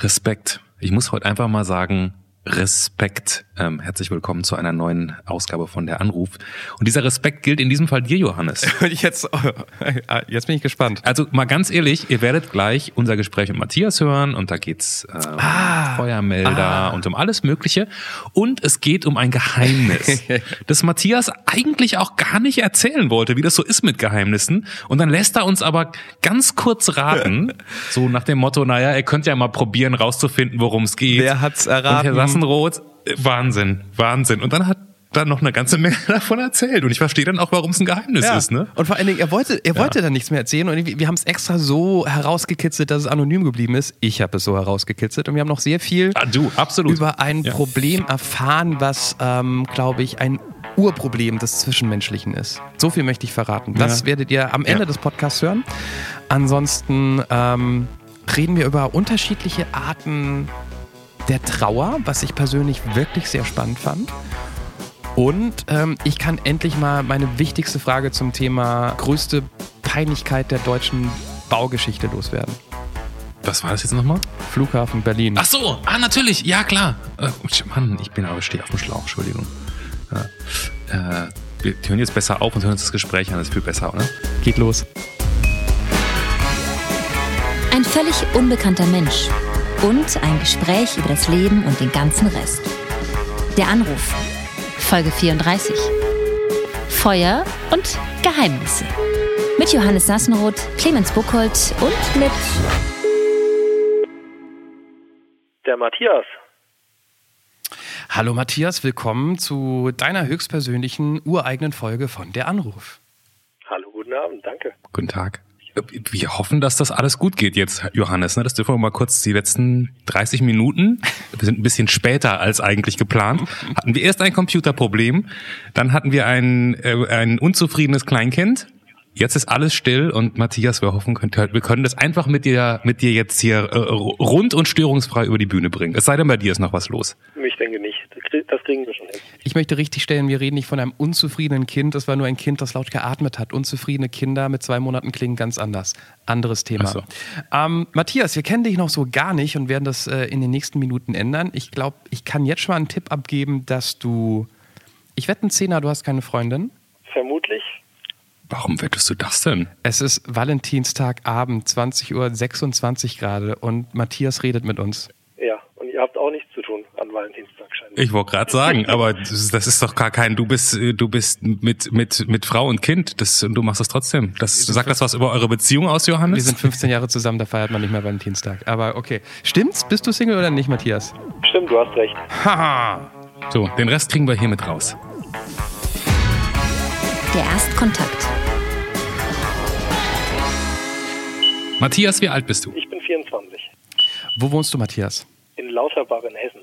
Respekt. Ich muss heute einfach mal sagen, Respekt. Ähm, herzlich willkommen zu einer neuen Ausgabe von der Anruf. Und dieser Respekt gilt in diesem Fall dir, Johannes. jetzt, jetzt bin ich gespannt. Also mal ganz ehrlich, ihr werdet gleich unser Gespräch mit Matthias hören und da geht's ähm, ah, Feuermelder ah. und um alles Mögliche. Und es geht um ein Geheimnis, das Matthias eigentlich auch gar nicht erzählen wollte, wie das so ist mit Geheimnissen. Und dann lässt er uns aber ganz kurz raten, so nach dem Motto, naja, ihr könnt ja mal probieren rauszufinden, worum es geht. Wer hat's erraten? Sassenroth, Wahnsinn, Wahnsinn. Und dann hat dann noch eine ganze Menge davon erzählt und ich verstehe dann auch, warum es ein Geheimnis ja. ist. Ne? Und vor allen Dingen, er wollte, er wollte ja. dann nichts mehr erzählen und wir, wir haben es extra so herausgekitzelt, dass es anonym geblieben ist. Ich habe es so herausgekitzelt und wir haben noch sehr viel ah, du, über ein ja. Problem erfahren, was, ähm, glaube ich, ein Urproblem des Zwischenmenschlichen ist. So viel möchte ich verraten. Das werdet ihr am Ende des Podcasts hören. Ansonsten ähm, reden wir über unterschiedliche Arten der Trauer, was ich persönlich wirklich sehr spannend fand. Und ähm, ich kann endlich mal meine wichtigste Frage zum Thema größte Peinlichkeit der deutschen Baugeschichte loswerden. Was war das jetzt nochmal? Flughafen Berlin. Ach so, ah, natürlich, ja klar. Äh, Mann, ich bin aber stehe auf dem Schlauch, Entschuldigung. Ja. Äh, wir hören jetzt besser auf und hören uns das Gespräch an, das ist viel besser, oder? Geht los. Ein völlig unbekannter Mensch und ein Gespräch über das Leben und den ganzen Rest. Der Anruf, Folge 34. Feuer und Geheimnisse. Mit Johannes Sassenroth, Clemens Buchholz und mit der Matthias. Hallo Matthias, willkommen zu deiner höchstpersönlichen ureigenen Folge von Der Anruf. Hallo, guten Abend, danke. Guten Tag. Wir hoffen, dass das alles gut geht jetzt, Johannes. Ne? Das dürfen wir mal kurz die letzten 30 Minuten, wir sind ein bisschen später als eigentlich geplant, hatten wir erst ein Computerproblem, dann hatten wir ein, äh, ein unzufriedenes Kleinkind. Jetzt ist alles still und Matthias, wir hoffen, wir können das einfach mit dir, mit dir jetzt hier äh, rund und störungsfrei über die Bühne bringen. Es sei denn, bei dir ist noch was los. Ich denke nicht. Das kriegen wir schon hin. Ich möchte richtig stellen, wir reden nicht von einem unzufriedenen Kind, das war nur ein Kind, das laut geatmet hat. Unzufriedene Kinder mit zwei Monaten klingen ganz anders. Anderes Thema. So. Ähm, Matthias, wir kennen dich noch so gar nicht und werden das äh, in den nächsten Minuten ändern. Ich glaube, ich kann jetzt schon mal einen Tipp abgeben, dass du. Ich wette einen Zehner, du hast keine Freundin. Vermutlich. Warum wettest du das denn? Es ist Valentinstagabend, 20.26 Uhr gerade und Matthias redet mit uns. Ja, und ihr habt auch nichts zu tun an Valentinstag scheinbar. Ich wollte gerade sagen, aber das ist doch gar kein, du bist, du bist mit, mit, mit Frau und Kind, das, und du machst das trotzdem. Das, sagt das was über eure Beziehung aus, Johannes? Wir sind 15 Jahre zusammen, da feiert man nicht mehr Valentinstag. Aber okay. Stimmt's? Bist du Single oder nicht, Matthias? Stimmt, du hast recht. Haha. so, den Rest kriegen wir hier mit raus. Der Erstkontakt. Matthias, wie alt bist du? Ich bin 24. Wo wohnst du, Matthias? In Lauterbach in Hessen.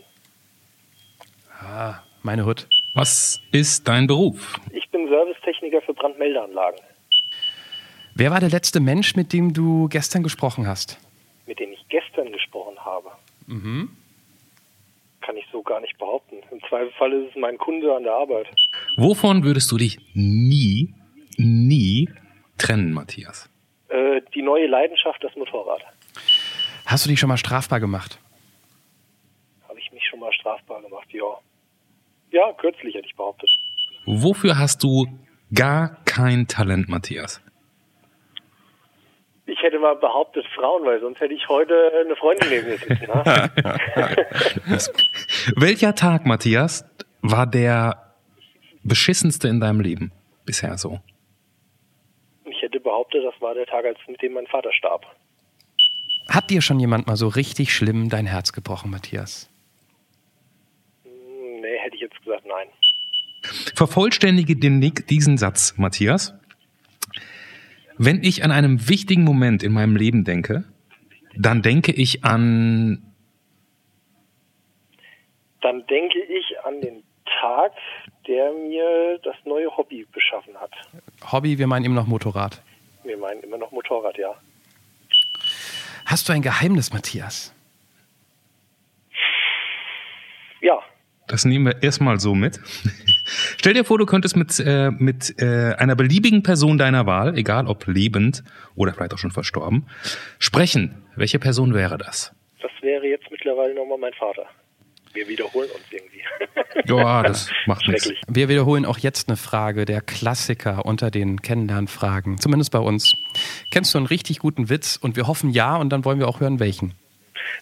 Ah, meine Hut. Was ist dein Beruf? Ich bin Servicetechniker für Brandmeldeanlagen. Wer war der letzte Mensch, mit dem du gestern gesprochen hast? Mit dem ich gestern gesprochen habe? Mhm. Kann ich so gar nicht behaupten. Im Zweifelsfall ist es mein Kunde an der Arbeit. Wovon würdest du dich nie, nie trennen, Matthias? Äh, die neue Leidenschaft, das Motorrad. Hast du dich schon mal strafbar gemacht? Habe ich mich schon mal strafbar gemacht, ja. Ja, kürzlich hätte ich behauptet. Wofür hast du gar kein Talent, Matthias? Ich hätte mal behauptet Frauen, weil sonst hätte ich heute eine Freundin neben mir sitzen. Ne? Welcher Tag, Matthias, war der beschissenste in deinem Leben bisher so? Ich hätte behauptet, das war der Tag, als mit dem mein Vater starb. Hat dir schon jemand mal so richtig schlimm dein Herz gebrochen, Matthias? Nee, hätte ich jetzt gesagt, nein. Vervollständige diesen Satz, Matthias. Wenn ich an einem wichtigen Moment in meinem Leben denke, dann denke ich an. Dann denke ich an den Tag, der mir das neue Hobby beschaffen hat. Hobby, wir meinen immer noch Motorrad. Wir meinen immer noch Motorrad, ja. Hast du ein Geheimnis, Matthias? Ja. Das nehmen wir erstmal so mit. Stell dir vor, du könntest mit, äh, mit äh, einer beliebigen Person deiner Wahl, egal ob lebend oder vielleicht auch schon verstorben, sprechen. Welche Person wäre das? Das wäre jetzt mittlerweile nochmal mein Vater. Wir wiederholen uns irgendwie. Ja, das macht nichts. Wir wiederholen auch jetzt eine Frage, der Klassiker unter den Kennenlernfragen, zumindest bei uns. Kennst du einen richtig guten Witz? Und wir hoffen ja, und dann wollen wir auch hören, welchen.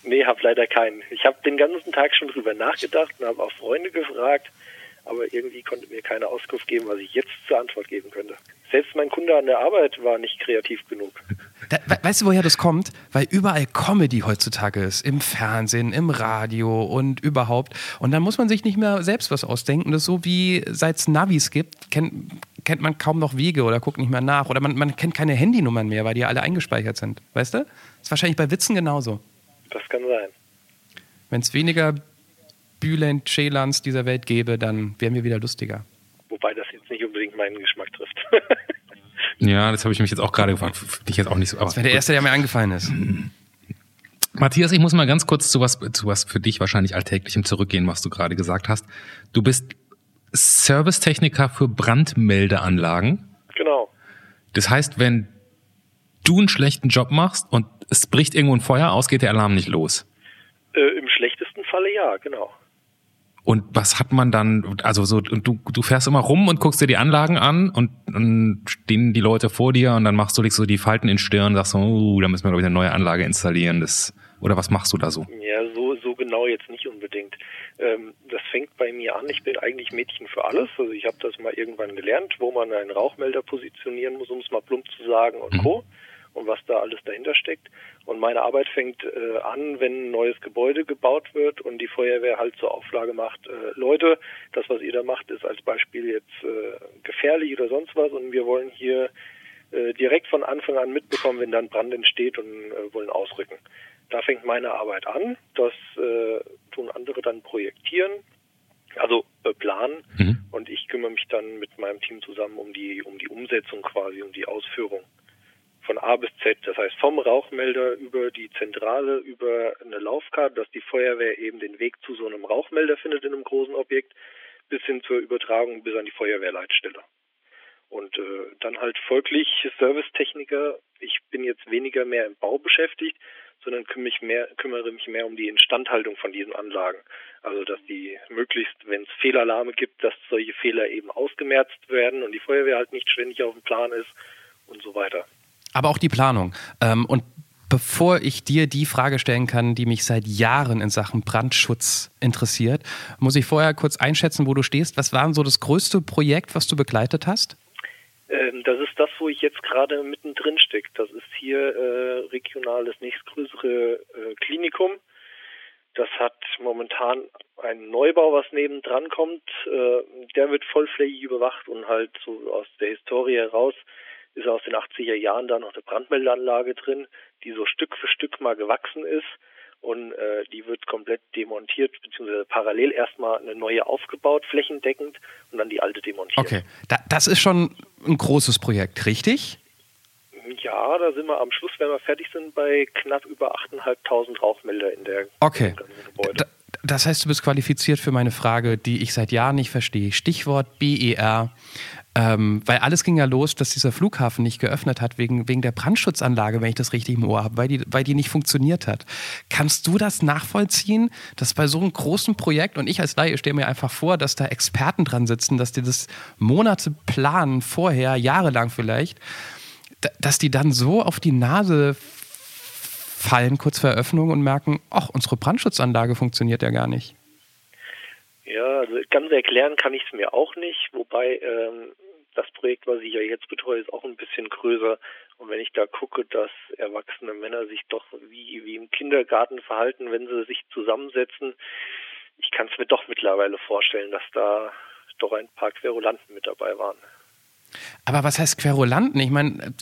Nee, hab leider keinen. Ich habe den ganzen Tag schon drüber nachgedacht und habe auch Freunde gefragt, aber irgendwie konnte mir keine Auskunft geben, was ich jetzt zur Antwort geben könnte. Selbst mein Kunde an der Arbeit war nicht kreativ genug. Da, we- weißt du, woher das kommt? Weil überall Comedy heutzutage ist. Im Fernsehen, im Radio und überhaupt. Und dann muss man sich nicht mehr selbst was ausdenken. Das ist so wie seit es Navis gibt, kennt, kennt man kaum noch Wege oder guckt nicht mehr nach. Oder man, man kennt keine Handynummern mehr, weil die alle eingespeichert sind. Weißt du? Das ist wahrscheinlich bei Witzen genauso. Das kann sein. Wenn es weniger Bülent Celans dieser Welt gäbe, dann wären wir wieder lustiger. Wobei das jetzt nicht unbedingt meinen Geschmack trifft. Ja, das habe ich mich jetzt auch gerade gefragt. Finde ich jetzt auch nicht so. Aber Das wäre der Erste, der mir eingefallen ist. Matthias, ich muss mal ganz kurz zu was, zu was für dich wahrscheinlich Alltäglichem zurückgehen, was du gerade gesagt hast. Du bist Servicetechniker für Brandmeldeanlagen. genau. Das heißt, wenn du einen schlechten Job machst und es bricht irgendwo ein Feuer aus, geht der Alarm nicht los. Äh, Im schlechtesten Falle ja, genau. Und was hat man dann, also so, und du, du fährst immer rum und guckst dir die Anlagen an und dann stehen die Leute vor dir und dann machst du dich so die Falten in Stirn und sagst so, oh, da müssen wir, glaube ich, eine neue Anlage installieren. Das, oder was machst du da so? Ja, so, so genau jetzt nicht unbedingt. Ähm, das fängt bei mir an. Ich bin eigentlich Mädchen für alles. Also ich habe das mal irgendwann gelernt, wo man einen Rauchmelder positionieren muss, um es mal plump zu sagen und Co. Und was da alles dahinter steckt. Und meine Arbeit fängt äh, an, wenn ein neues Gebäude gebaut wird und die Feuerwehr halt zur Auflage macht, äh, Leute, das, was ihr da macht, ist als Beispiel jetzt äh, gefährlich oder sonst was und wir wollen hier äh, direkt von Anfang an mitbekommen, wenn dann Brand entsteht und äh, wollen ausrücken. Da fängt meine Arbeit an. Das äh, tun andere dann projektieren, also äh, planen. Mhm. Und ich kümmere mich dann mit meinem Team zusammen um die um die Umsetzung quasi, um die Ausführung von A bis Z. Das heißt vom Rauchmelder über die Zentrale, über eine Laufkarte, dass die Feuerwehr eben den Weg zu so einem Rauchmelder findet in einem großen Objekt, bis hin zur Übertragung bis an die Feuerwehrleitstelle. Und äh, dann halt folglich Servicetechniker. Ich bin jetzt weniger mehr im Bau beschäftigt, sondern kümmere mich mehr, kümmere mich mehr um die Instandhaltung von diesen Anlagen. Also dass die möglichst, wenn es Fehlalarme gibt, dass solche Fehler eben ausgemerzt werden und die Feuerwehr halt nicht ständig auf dem Plan ist und so weiter. Aber auch die Planung. Ähm, und bevor ich dir die Frage stellen kann, die mich seit Jahren in Sachen Brandschutz interessiert, muss ich vorher kurz einschätzen, wo du stehst. Was war denn so das größte Projekt, was du begleitet hast? Ähm, das ist das, wo ich jetzt gerade mittendrin stecke. Das ist hier äh, regional das nächstgrößere äh, Klinikum. Das hat momentan einen Neubau, was nebendran kommt. Äh, der wird vollflächig überwacht und halt so aus der Historie heraus ist aus den 80er Jahren da noch eine Brandmeldeanlage drin, die so Stück für Stück mal gewachsen ist und äh, die wird komplett demontiert, beziehungsweise parallel erstmal eine neue aufgebaut, flächendeckend und dann die alte demontiert. Okay, da, das ist schon ein großes Projekt, richtig? Ja, da sind wir am Schluss, wenn wir fertig sind, bei knapp über 8.500 Rauchmelder in der Okay. ganzen Gebäude. Da, das heißt, du bist qualifiziert für meine Frage, die ich seit Jahren nicht verstehe. Stichwort BER. Ähm, weil alles ging ja los, dass dieser Flughafen nicht geöffnet hat wegen, wegen der Brandschutzanlage, wenn ich das richtig im Ohr habe, weil die, weil die nicht funktioniert hat. Kannst du das nachvollziehen, dass bei so einem großen Projekt, und ich als Laie stelle mir einfach vor, dass da Experten dran sitzen, dass die das Monate planen, vorher, jahrelang vielleicht, da- dass die dann so auf die Nase fallen kurz vor Eröffnung und merken, ach, unsere Brandschutzanlage funktioniert ja gar nicht. Ja, also ganz erklären kann ich es mir auch nicht, wobei ähm, das Projekt, was ich ja jetzt betreue, ist auch ein bisschen größer. Und wenn ich da gucke, dass erwachsene Männer sich doch wie, wie im Kindergarten verhalten, wenn sie sich zusammensetzen, ich kann es mir doch mittlerweile vorstellen, dass da doch ein paar Querulanten mit dabei waren. Aber was heißt Querulanten? Ich meine,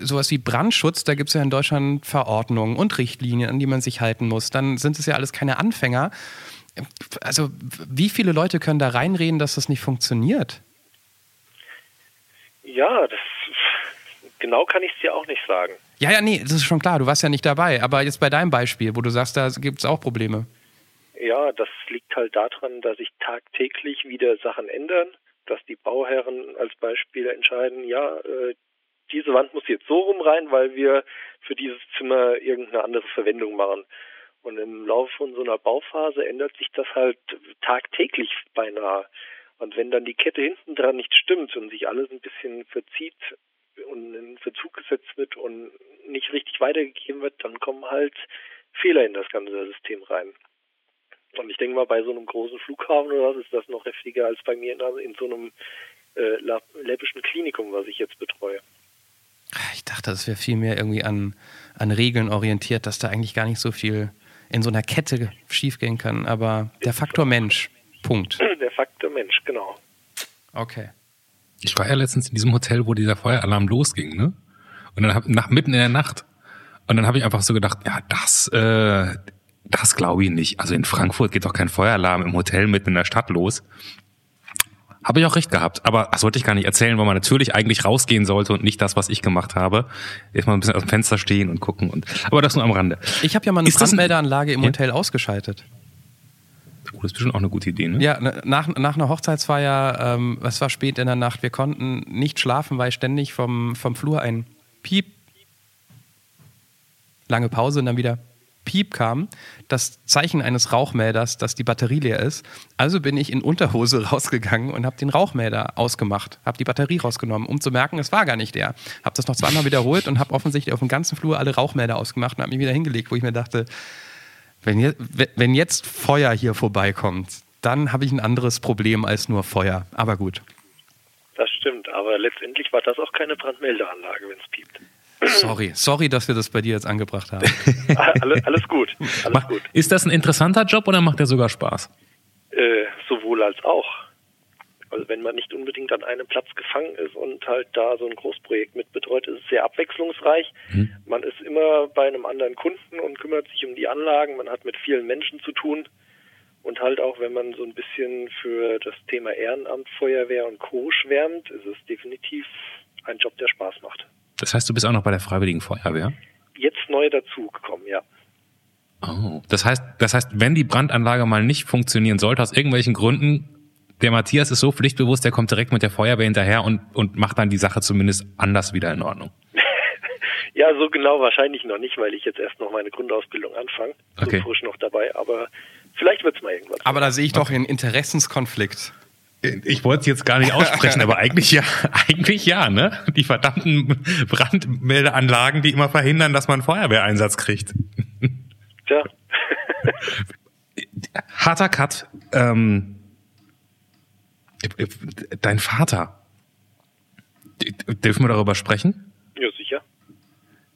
sowas wie Brandschutz, da gibt es ja in Deutschland Verordnungen und Richtlinien, an die man sich halten muss. Dann sind es ja alles keine Anfänger. Also, wie viele Leute können da reinreden, dass das nicht funktioniert? Ja, das genau kann ich es dir auch nicht sagen. Ja, ja, nee, das ist schon klar, du warst ja nicht dabei. Aber jetzt bei deinem Beispiel, wo du sagst, da gibt es auch Probleme. Ja, das liegt halt daran, dass sich tagtäglich wieder Sachen ändern, dass die Bauherren als Beispiel entscheiden, ja, äh, diese Wand muss jetzt so rum rein, weil wir für dieses Zimmer irgendeine andere Verwendung machen. Und im Laufe von so einer Bauphase ändert sich das halt tagtäglich beinahe. Und wenn dann die Kette hinten dran nicht stimmt und sich alles ein bisschen verzieht und in Verzug gesetzt wird und nicht richtig weitergegeben wird, dann kommen halt Fehler in das ganze System rein. Und ich denke mal, bei so einem großen Flughafen oder was ist das noch heftiger als bei mir in, so einem äh, läppischen Klinikum, was ich jetzt betreue. Ich dachte, das wäre viel mehr irgendwie an, an Regeln orientiert, dass da eigentlich gar nicht so viel in so einer Kette schiefgehen kann. Aber der Faktor Mensch, Punkt. Der Faktor Mensch, genau. Okay. Ich war ja letztens in diesem Hotel, wo dieser Feueralarm losging, ne? Und dann hab, nach, mitten in der Nacht. Und dann habe ich einfach so gedacht, ja, das, äh, das glaube ich nicht. Also in Frankfurt geht doch kein Feueralarm im Hotel mitten in der Stadt los. Habe ich auch recht gehabt. Aber das wollte ich gar nicht erzählen, weil man natürlich eigentlich rausgehen sollte und nicht das, was ich gemacht habe. Erstmal ein bisschen aus dem Fenster stehen und gucken. Und, aber das nur am Rande. Ich habe ja mal eine Ist Brandmeldeanlage im ja? Hotel ausgeschaltet. Oh, das ist bestimmt auch eine gute Idee, ne? Ja, nach, nach einer Hochzeitsfeier, ähm, es war spät in der Nacht, wir konnten nicht schlafen, weil ständig vom, vom Flur ein Piep, lange Pause und dann wieder Piep kam, das Zeichen eines Rauchmelders, dass die Batterie leer ist. Also bin ich in Unterhose rausgegangen und habe den Rauchmelder ausgemacht, habe die Batterie rausgenommen, um zu merken, es war gar nicht der. Habe das noch zweimal wiederholt und habe offensichtlich auf dem ganzen Flur alle Rauchmelder ausgemacht und habe mich wieder hingelegt, wo ich mir dachte, wenn jetzt, wenn jetzt Feuer hier vorbeikommt, dann habe ich ein anderes Problem als nur Feuer. Aber gut. Das stimmt, aber letztendlich war das auch keine Brandmeldeanlage, wenn es piept. Sorry, sorry, dass wir das bei dir jetzt angebracht haben. alles, alles gut. Alles gut. Ist das ein interessanter Job oder macht der sogar Spaß? Äh, sowohl als auch. Also wenn man nicht unbedingt an einem Platz gefangen ist und halt da so ein Großprojekt mitbetreut, ist es sehr abwechslungsreich. Hm. Man ist immer bei einem anderen Kunden und kümmert sich um die Anlagen. Man hat mit vielen Menschen zu tun. Und halt auch, wenn man so ein bisschen für das Thema Ehrenamt, Feuerwehr und Co. schwärmt, ist es definitiv ein Job, der Spaß macht. Das heißt, du bist auch noch bei der Freiwilligen Feuerwehr? Jetzt neu dazugekommen, ja. Oh, das heißt, das heißt, wenn die Brandanlage mal nicht funktionieren sollte, aus irgendwelchen Gründen, der Matthias ist so pflichtbewusst, der kommt direkt mit der Feuerwehr hinterher und, und macht dann die Sache zumindest anders wieder in Ordnung. ja, so genau wahrscheinlich noch nicht, weil ich jetzt erst noch meine Grundausbildung anfange. Okay. So frisch noch dabei, aber vielleicht wird es mal irgendwas. Aber da sehe ich doch einen Interessenskonflikt. Ich wollte es jetzt gar nicht aussprechen, aber eigentlich ja, eigentlich ja, ne? Die verdammten Brandmeldeanlagen, die immer verhindern, dass man Feuerwehreinsatz kriegt. Tja. Harter Cut. Ähm, dein Vater. Dürfen wir darüber sprechen? Ja, sicher.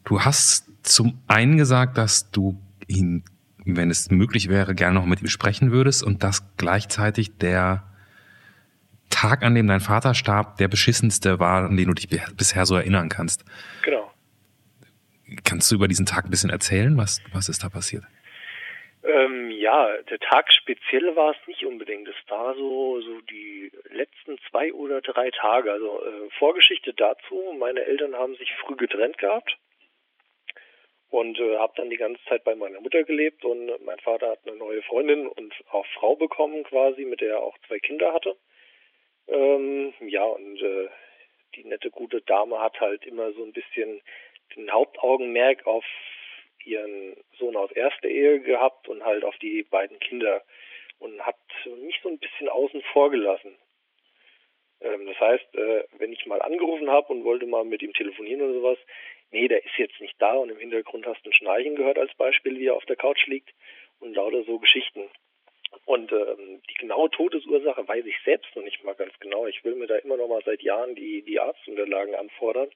Du hast zum einen gesagt, dass du ihn, wenn es möglich wäre, gerne noch mit ihm sprechen würdest und dass gleichzeitig der Tag, an dem dein Vater starb, der beschissenste war, an den du dich bisher so erinnern kannst. Genau. Kannst du über diesen Tag ein bisschen erzählen? Was, was ist da passiert? Ähm, ja, der Tag speziell war es nicht unbedingt. Es war so, so die letzten zwei oder drei Tage. Also äh, Vorgeschichte dazu, meine Eltern haben sich früh getrennt gehabt und äh, habe dann die ganze Zeit bei meiner Mutter gelebt und mein Vater hat eine neue Freundin und auch Frau bekommen quasi, mit der er auch zwei Kinder hatte. Ähm, ja, und äh, die nette, gute Dame hat halt immer so ein bisschen den Hauptaugenmerk auf ihren Sohn aus erster Ehe gehabt und halt auf die beiden Kinder und hat mich so ein bisschen außen vor gelassen. Ähm, das heißt, äh, wenn ich mal angerufen habe und wollte mal mit ihm telefonieren oder sowas, nee, der ist jetzt nicht da und im Hintergrund hast du ein Schnarchen gehört als Beispiel, wie er auf der Couch liegt und lauter so Geschichten. Und ähm, die genaue Todesursache weiß ich selbst noch nicht mal ganz genau. Ich will mir da immer noch mal seit Jahren die, die Arztunterlagen anfordern.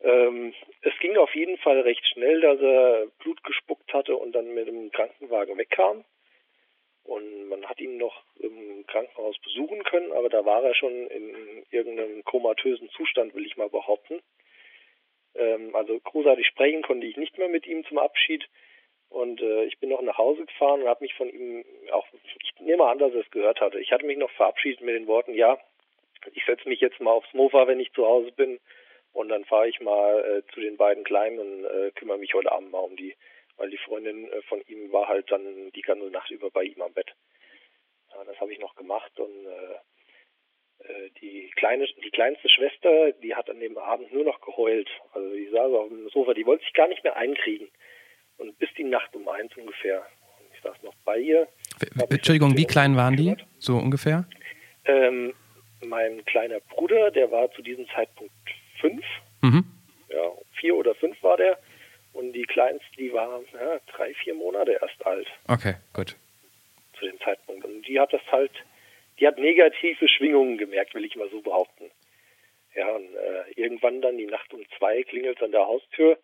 Ähm, es ging auf jeden Fall recht schnell, dass er Blut gespuckt hatte und dann mit dem Krankenwagen wegkam. Und man hat ihn noch im Krankenhaus besuchen können, aber da war er schon in irgendeinem komatösen Zustand, will ich mal behaupten. Ähm, also großartig sprechen konnte ich nicht mehr mit ihm zum Abschied. Und äh, ich bin noch nach Hause gefahren und habe mich von ihm auch, ich nehme an, dass er es gehört hatte. Ich hatte mich noch verabschiedet mit den Worten, ja, ich setze mich jetzt mal aufs Mofa, wenn ich zu Hause bin. Und dann fahre ich mal äh, zu den beiden Kleinen und äh, kümmere mich heute Abend mal um die, weil die Freundin äh, von ihm war halt dann die ganze Nacht über bei ihm am Bett. Ja, das habe ich noch gemacht und äh, äh, die kleine, die kleinste Schwester, die hat an dem Abend nur noch geheult. Also die saß auf dem Sofa, die wollte sich gar nicht mehr einkriegen. Und bis die Nacht um eins ungefähr. Ich saß noch bei ihr. Entschuldigung, wie klein waren die? So ungefähr? Ähm, mein kleiner Bruder, der war zu diesem Zeitpunkt fünf. Mhm. Ja, vier oder fünf war der. Und die kleinste, die war ja, drei, vier Monate erst alt. Okay, gut. Zu dem Zeitpunkt. Und die hat das halt, die hat negative Schwingungen gemerkt, will ich mal so behaupten. Ja, und äh, irgendwann dann die Nacht um zwei klingelt es an der Haustür.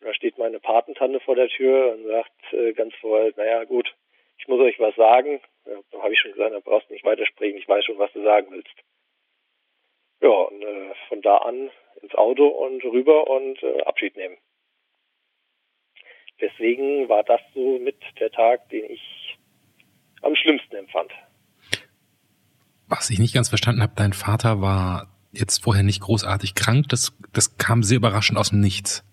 Da steht meine Patentante vor der Tür und sagt äh, ganz vorher, naja gut, ich muss euch was sagen. Ja, habe ich schon gesagt, da brauchst du nicht weitersprechen, ich weiß schon, was du sagen willst. Ja, und äh, von da an ins Auto und rüber und äh, Abschied nehmen. Deswegen war das so mit der Tag, den ich am schlimmsten empfand. Was ich nicht ganz verstanden habe, dein Vater war jetzt vorher nicht großartig krank. Das, das kam sehr überraschend aus dem Nichts.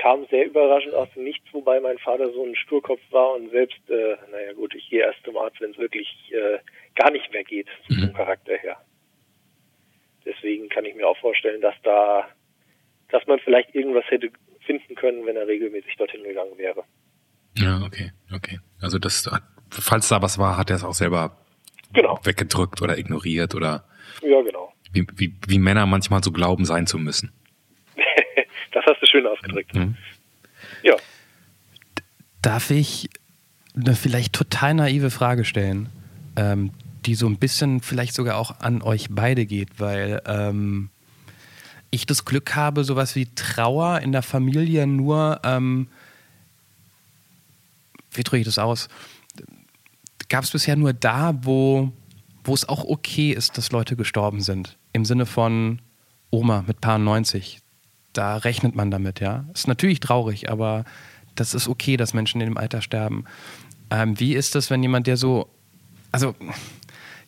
Kam sehr überraschend aus dem Nichts, wobei mein Vater so ein Sturkopf war und selbst, äh, naja gut, ich gehe erst zum Arzt, wenn es wirklich äh, gar nicht mehr geht, mhm. vom Charakter her. Deswegen kann ich mir auch vorstellen, dass da, dass man vielleicht irgendwas hätte finden können, wenn er regelmäßig dorthin gegangen wäre. Ja, okay, okay. Also das, falls da was war, hat er es auch selber genau. weggedrückt oder ignoriert oder. Ja, genau. Wie, wie, wie Männer manchmal so glauben, sein zu müssen. Das hast du schön ausgedrückt. Mhm. Ja. Darf ich eine vielleicht total naive Frage stellen, ähm, die so ein bisschen vielleicht sogar auch an euch beide geht, weil ähm, ich das Glück habe, sowas wie Trauer in der Familie nur, ähm, wie drücke ich das aus? Gab es bisher nur da, wo, wo es auch okay ist, dass Leute gestorben sind. Im Sinne von Oma mit Paar 90. Da rechnet man damit, ja. Ist natürlich traurig, aber das ist okay, dass Menschen in dem Alter sterben. Ähm, wie ist das, wenn jemand, der so, also,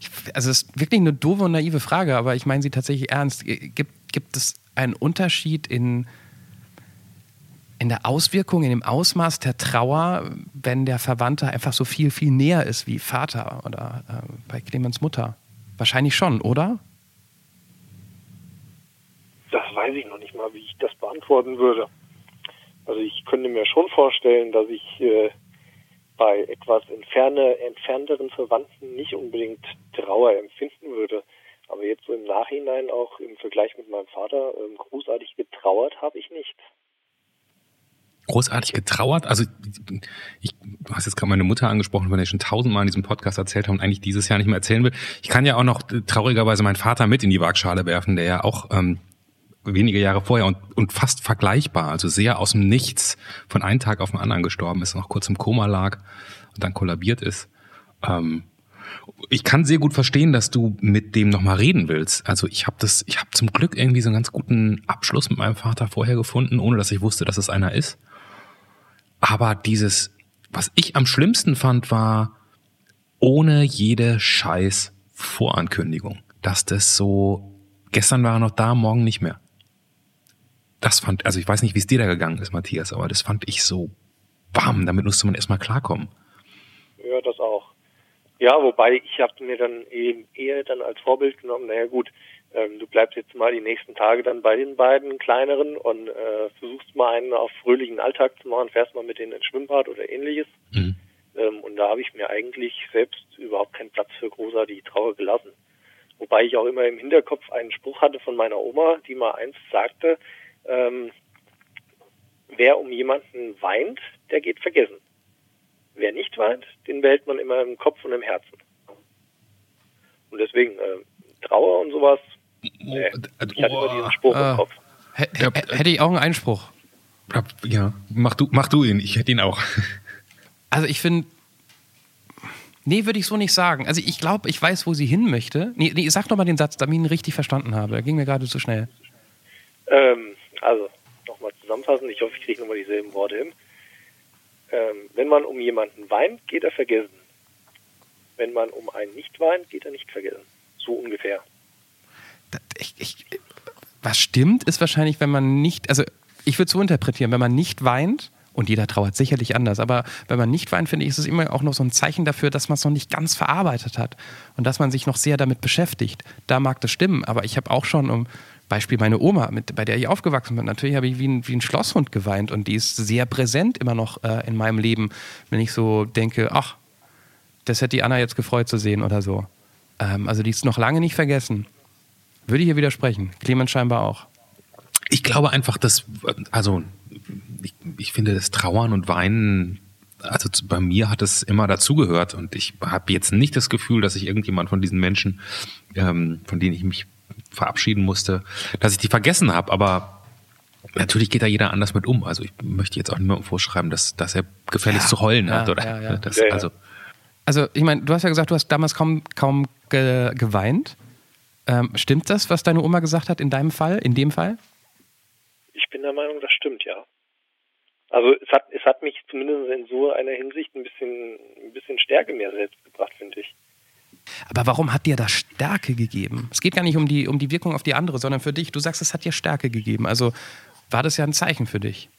ich, also es ist wirklich eine doofe und naive Frage, aber ich meine sie tatsächlich ernst. Gibt, gibt es einen Unterschied in, in der Auswirkung, in dem Ausmaß der Trauer, wenn der Verwandte einfach so viel, viel näher ist wie Vater oder äh, bei Clemens Mutter? Wahrscheinlich schon, oder? Das weiß ich noch nicht mal, wie ich das beantworten würde. Also ich könnte mir schon vorstellen, dass ich äh, bei etwas entferne, entfernteren Verwandten nicht unbedingt Trauer empfinden würde. Aber jetzt so im Nachhinein auch im Vergleich mit meinem Vater ähm, großartig getrauert habe ich nicht. Großartig getrauert? Also ich, du hast jetzt gerade meine Mutter angesprochen, von der ich schon tausendmal in diesem Podcast erzählt habe und eigentlich dieses Jahr nicht mehr erzählen will. Ich kann ja auch noch traurigerweise meinen Vater mit in die Waagschale werfen, der ja auch ähm, wenige Jahre vorher und, und fast vergleichbar, also sehr aus dem Nichts von einem Tag auf den anderen gestorben ist, noch kurz im Koma lag und dann kollabiert ist. Ähm, ich kann sehr gut verstehen, dass du mit dem nochmal reden willst. Also ich habe das, ich habe zum Glück irgendwie so einen ganz guten Abschluss mit meinem Vater vorher gefunden, ohne dass ich wusste, dass es einer ist. Aber dieses, was ich am schlimmsten fand, war ohne jede Scheiß Vorankündigung. Dass das so, gestern war er noch da, morgen nicht mehr. Das fand, also ich weiß nicht, wie es dir da gegangen ist, Matthias, aber das fand ich so, bam, damit musste man erstmal klarkommen. Ja, das auch. Ja, wobei ich habe mir dann eben eher dann als Vorbild genommen, naja gut, ähm, du bleibst jetzt mal die nächsten Tage dann bei den beiden kleineren und äh, versuchst mal einen auf fröhlichen Alltag zu machen, fährst mal mit denen ins Schwimmbad oder ähnliches. Mhm. Ähm, und da habe ich mir eigentlich selbst überhaupt keinen Platz für großartige Trauer gelassen. Wobei ich auch immer im Hinterkopf einen Spruch hatte von meiner Oma, die mal eins sagte, ähm, wer um jemanden weint, der geht vergessen. Wer nicht weint, den behält man immer im Kopf und im Herzen. Und deswegen, äh, Trauer und sowas, nee, ich hatte immer diesen Spruch im Kopf. Hätte ich auch einen Einspruch. Ja, mach du, mach du ihn, ich hätte ihn auch. Also ich finde, nee, würde ich so nicht sagen. Also ich glaube, ich weiß, wo sie hin möchte. Nee, nee sag doch mal den Satz, damit ich ihn richtig verstanden habe. Der ging mir gerade zu schnell. Ähm, also, nochmal zusammenfassen. Ich hoffe, ich kriege nochmal dieselben Worte hin ähm, wenn man um jemanden weint, geht er vergessen. Wenn man um einen nicht weint, geht er nicht vergessen. So ungefähr. Ich, ich, was stimmt, ist wahrscheinlich, wenn man nicht, also ich würde so interpretieren, wenn man nicht weint Und jeder trauert sicherlich anders. Aber wenn man nicht weint, finde ich, ist es immer auch noch so ein Zeichen dafür, dass man es noch nicht ganz verarbeitet hat und dass man sich noch sehr damit beschäftigt. Da mag das stimmen, aber ich habe auch schon, um Beispiel meine Oma, mit, bei der ich aufgewachsen bin, natürlich habe ich wie ein, wie ein Schlosshund geweint und die ist sehr präsent immer noch äh, in meinem Leben, wenn ich so denke, ach, das hätte die Anna jetzt gefreut zu sehen oder so. Ähm, also die ist noch lange nicht vergessen. Würde ich hier widersprechen. Clemens scheinbar auch. Ich glaube einfach, dass, also ich, ich finde das Trauern und Weinen, also bei mir hat es immer dazugehört und ich habe jetzt nicht das Gefühl, dass ich irgendjemand von diesen Menschen, ähm, von denen ich mich verabschieden musste, dass ich die vergessen habe, aber Natürlich geht da jeder anders mit um. Also ich möchte jetzt auch niemandem vorschreiben, dass, dass er gefälligst ja, zu heulen ja, hat. Oder ja, ja. Das, also, also ich meine, du hast ja gesagt, du hast damals kaum, kaum ge geweint. Ähm, stimmt das, was deine Oma gesagt hat in deinem Fall, in dem Fall? Ich bin der Meinung, das stimmt, ja. Also es hat, es hat mich zumindest in so einer Hinsicht ein bisschen, ein bisschen Stärke mehr selbst gebracht, finde ich. Aber warum hat dir das Stärke gegeben? Es geht gar nicht um die, um die Wirkung auf die andere, sondern für dich. Du sagst, es hat dir Stärke gegeben. Also war das ja ein Zeichen für dich.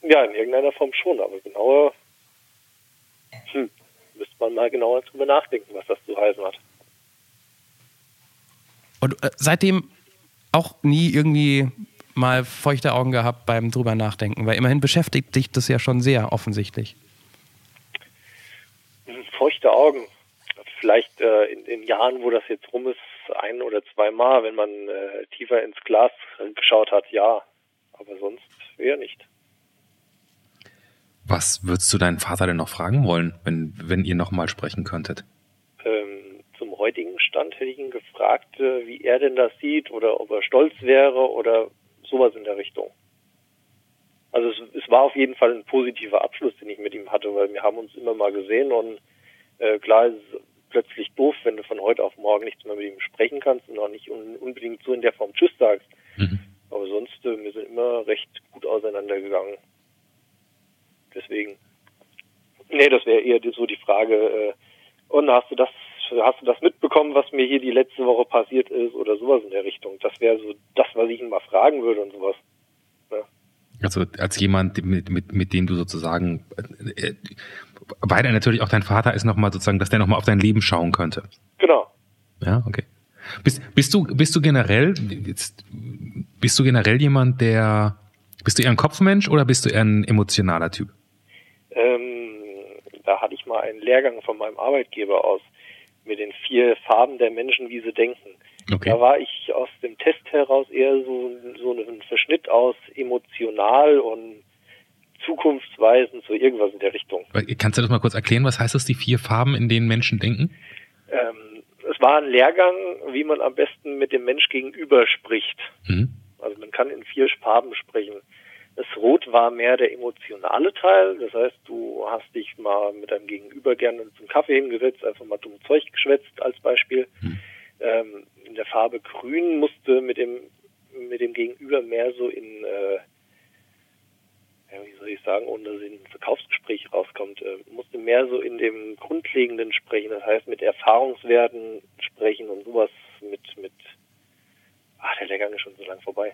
Ja, in irgendeiner Form schon, aber genauer hm, müsste man mal genauer drüber nachdenken, was das zu heißen hat. Und äh, seitdem auch nie irgendwie mal feuchte Augen gehabt beim drüber nachdenken, weil immerhin beschäftigt dich das ja schon sehr offensichtlich. Feuchte Augen. Vielleicht äh, in den Jahren, wo das jetzt rum ist, ein oder zweimal, wenn man äh, tiefer ins Glas geschaut hat, ja. Aber sonst eher nicht. Was würdest du deinen Vater denn noch fragen wollen, wenn, wenn ihr nochmal sprechen könntet? Ähm, zum heutigen Stand hätte ich ihn gefragt, äh, wie er denn das sieht oder ob er stolz wäre oder sowas in der Richtung. Also es, es war auf jeden Fall ein positiver Abschluss, den ich mit ihm hatte, weil wir haben uns immer mal gesehen und äh, klar ist es plötzlich doof, wenn du von heute auf morgen nichts mehr mit ihm sprechen kannst und auch nicht un unbedingt so in der Form Tschüss sagst. Mhm. Aber sonst, äh, wir sind immer recht gut auseinandergegangen deswegen. Nee, das wäre eher so die Frage, äh, und hast du das, hast du das mitbekommen, was mir hier die letzte Woche passiert ist oder sowas in der Richtung? Das wäre so das, was ich ihn mal fragen würde und sowas. Ja. Also als jemand, mit, mit, mit dem du sozusagen, äh, weil er natürlich auch dein Vater ist, nochmal sozusagen, dass der nochmal auf dein Leben schauen könnte. Genau. Ja, okay. Bist, bist du, bist du generell, jetzt, bist du generell jemand, der, bist du eher ein Kopfmensch oder bist du eher ein emotionaler Typ? Ähm, da hatte ich mal einen Lehrgang von meinem Arbeitgeber aus mit den vier Farben der Menschen, wie sie denken. Okay. Da war ich aus dem Test heraus eher so, so ein Verschnitt aus emotional und zukunftsweisend, so irgendwas in der Richtung. Kannst du das mal kurz erklären? Was heißt das, die vier Farben, in denen Menschen denken? Ähm, es war ein Lehrgang, wie man am besten mit dem Mensch gegenüber spricht. Mhm. Also man kann in vier Farben sprechen. Das Rot war mehr der emotionale Teil. Das heißt, du hast dich mal mit deinem Gegenüber gerne zum Kaffee hingesetzt, einfach mal dumm Zeug geschwätzt als Beispiel. Hm. Ähm, in der Farbe Grün musste mit dem mit dem Gegenüber mehr so in äh, ja, wie soll ich sagen, ohne dass in ein Verkaufsgespräch rauskommt, äh, musste mehr so in dem Grundlegenden sprechen, das heißt mit Erfahrungswerten sprechen und sowas mit, mit, ach, der Lehrgang ist schon so lang vorbei.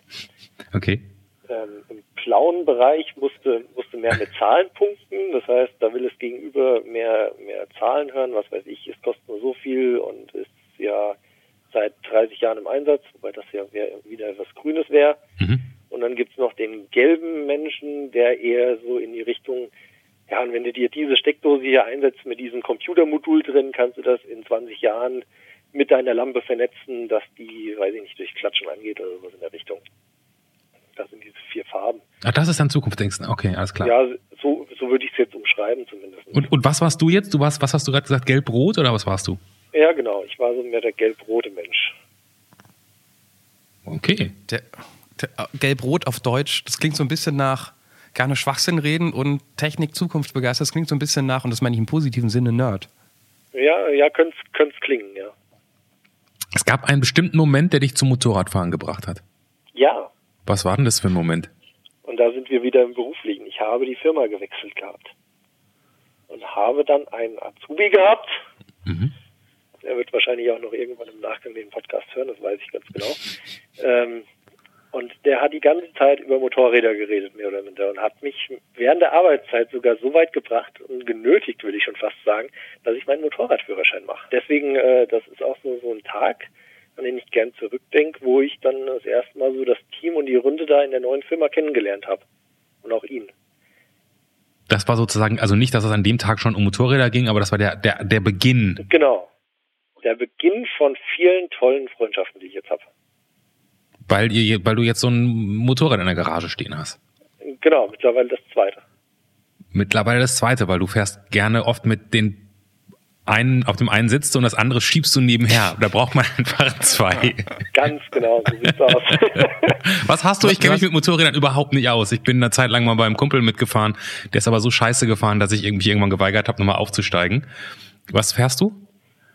Okay ähm, im blauen Bereich musste, musste mehr mit Zahlen punkten. Das heißt, da will es gegenüber mehr, mehr Zahlen hören. Was weiß ich, es kostet nur so viel und ist ja seit 30 Jahren im Einsatz, wobei das ja wieder etwas Grünes wäre. Mhm. Und dann gibt's noch den gelben Menschen, der eher so in die Richtung, ja, und wenn du dir diese Steckdose hier einsetzt mit diesem Computermodul drin, kannst du das in 20 Jahren mit deiner Lampe vernetzen, dass die, weiß ich nicht, durch Klatschen angeht oder sowas in der Richtung. Das sind diese vier Farben. Ach, das ist dann Zukunftsdenken. Okay, alles klar. Ja, so, so würde ich es jetzt umschreiben zumindest. Und, und was warst du jetzt? Du warst, was hast du gerade gesagt, gelb-rot oder was warst du? Ja, genau. Ich war so mehr der gelb-rote Mensch. Okay. Der, der äh, gelb-rot auf Deutsch, das klingt so ein bisschen nach gerne Schwachsinn reden und Technik zukunftsbegeistert. Das klingt so ein bisschen nach, und das meine ich im positiven Sinne, Nerd. Ja, ja, könnte es klingen, ja. Es gab einen bestimmten Moment, der dich zum Motorradfahren gebracht hat. Ja, was war denn das für ein Moment? Und da sind wir wieder im Beruflichen. Ich habe die Firma gewechselt gehabt. Und habe dann einen Azubi gehabt. Mhm. Er wird wahrscheinlich auch noch irgendwann im Nachgang den Podcast hören, das weiß ich ganz genau. Ähm, Und der hat die ganze Zeit über Motorräder geredet, mehr oder minder, und hat mich während der Arbeitszeit sogar so weit gebracht und genötigt, würde ich schon fast sagen, dass ich meinen Motorradführerschein mache. Deswegen, äh, das ist auch so, so ein Tag, an den ich gern zurückdenke, wo ich dann das erste Mal so das Team und die Runde da in der neuen Firma kennengelernt habe. Und auch ihn. Das war sozusagen, also nicht, dass es an dem Tag schon um Motorräder ging, aber das war der, der, der Beginn. Genau. Der Beginn von vielen tollen Freundschaften, die ich jetzt habe. Weil, ihr, weil du jetzt so ein Motorrad in der Garage stehen hast. Genau, mittlerweile das zweite. Mittlerweile das zweite, weil du fährst gerne oft mit den einen, auf dem einen sitzt und das andere schiebst du nebenher. Da braucht man einfach zwei. Ganz genau, so sieht's aus. Was hast du? Ich kenne mich mit Motorrädern überhaupt nicht aus. Ich bin eine Zeit lang mal beim Kumpel mitgefahren. Der ist aber so scheiße gefahren, dass ich irgendwie irgendwann geweigert habe, nochmal aufzusteigen. Was fährst du?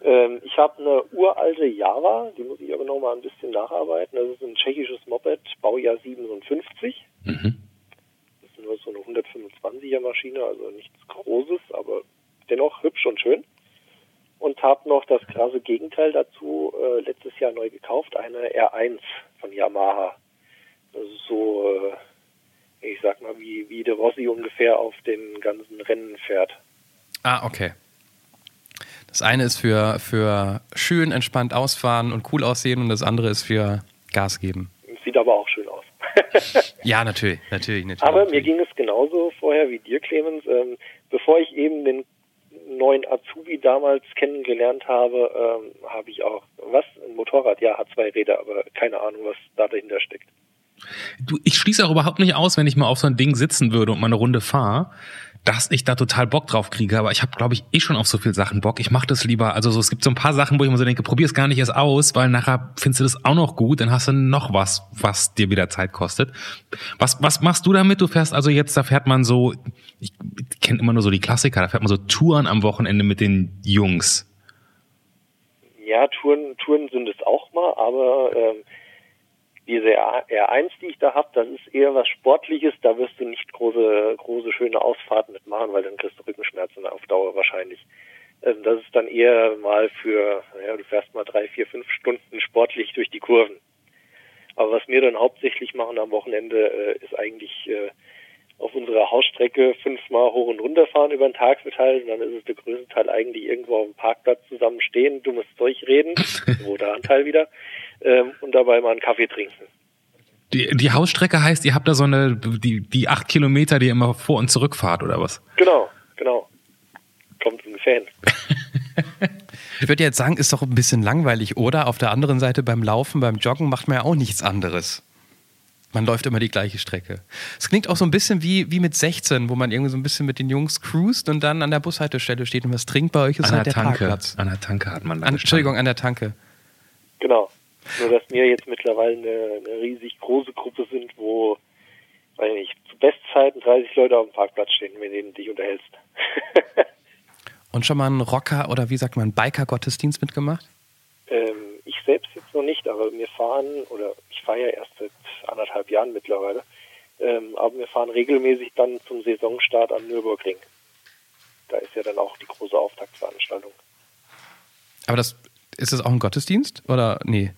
Ähm, ich habe eine uralte Java, die muss ich aber noch mal ein bisschen nacharbeiten. Das ist ein tschechisches Moped, Baujahr 57. Mhm. Das ist nur so eine 125er Maschine, also nichts Großes, aber dennoch hübsch und schön. Und habe noch das krasse Gegenteil dazu äh, letztes Jahr neu gekauft, eine R1 von Yamaha. So, äh, ich sag mal, wie, wie der Rossi ungefähr auf den ganzen Rennen fährt. Ah, okay. Das eine ist für, für schön entspannt ausfahren und cool aussehen und das andere ist für Gas geben. Sieht aber auch schön aus. ja, natürlich, natürlich, natürlich. Aber mir ging es genauso vorher wie dir, Clemens. Ähm, bevor ich eben den neuen Azubi damals kennengelernt habe, ähm, habe ich auch, was? Ein Motorrad, ja, hat zwei Räder, aber keine Ahnung, was da dahinter steckt. Du, ich schließe auch überhaupt nicht aus, wenn ich mal auf so ein Ding sitzen würde und mal eine Runde fahre, dass ich da total Bock drauf kriege, aber ich habe, glaube ich, eh schon auf so viel Sachen Bock. Ich mache das lieber. Also so, es gibt so ein paar Sachen, wo ich mir so denke, probier es gar nicht erst aus, weil nachher findest du das auch noch gut, dann hast du noch was, was dir wieder Zeit kostet. Was, was machst du damit? Du fährst also jetzt, da fährt man so, ich kenne immer nur so die Klassiker, da fährt man so Touren am Wochenende mit den Jungs. Ja, Touren, Touren sind es auch mal, aber ähm, diese R1, die ich da habe, das ist eher was Sportliches, da wirst du nicht große, große, schöne Ausfahrten mitmachen, weil dann kriegst du Rückenschmerzen auf Dauer wahrscheinlich. Also das ist dann eher mal für, naja, du fährst mal drei, vier, fünf Stunden sportlich durch die Kurven. Aber was wir dann hauptsächlich machen am Wochenende, äh, ist eigentlich äh, auf unserer Hausstrecke fünfmal hoch und runter fahren über den Tag verteilt. Und dann ist es der größte Teil eigentlich irgendwo auf dem Parkplatz zusammen stehen, dummes Zeug reden, wo der Anteil wieder ähm, und dabei mal einen Kaffee trinken. Die, die Hausstrecke heißt, ihr habt da so eine, die, die acht Kilometer, die ihr immer vor und zurück fahrt, oder was? Genau, genau. Kommt ungefähr hin. ich würde jetzt sagen, ist doch ein bisschen langweilig, oder? Auf der anderen Seite beim Laufen, beim Joggen macht man ja auch nichts anderes. Man läuft immer die gleiche Strecke. Es klingt auch so ein bisschen wie, wie mit 16, wo man irgendwie so ein bisschen mit den Jungs cruist und dann an der Bushaltestelle steht und was trinkt. Bei euch ist an halt der, der Tanke. Parkplatz. An der Tanke hat man dann an, Entschuldigung, an der Tanke. Genau. Nur, dass wir jetzt mittlerweile eine, eine riesig große Gruppe sind, wo, weiß nicht, zu Bestzeiten 30 Leute auf dem Parkplatz stehen, mit denen du dich unterhältst. Und schon mal einen Rocker oder wie sagt man, Biker-Gottesdienst mitgemacht? Ähm, ich selbst jetzt noch nicht, aber wir fahren, oder ich fahre ja erst seit anderthalb Jahren mittlerweile, ähm, aber wir fahren regelmäßig dann zum Saisonstart am Nürburgring. Da ist ja dann auch die große Auftaktveranstaltung. Aber das ist das auch ein Gottesdienst oder nee?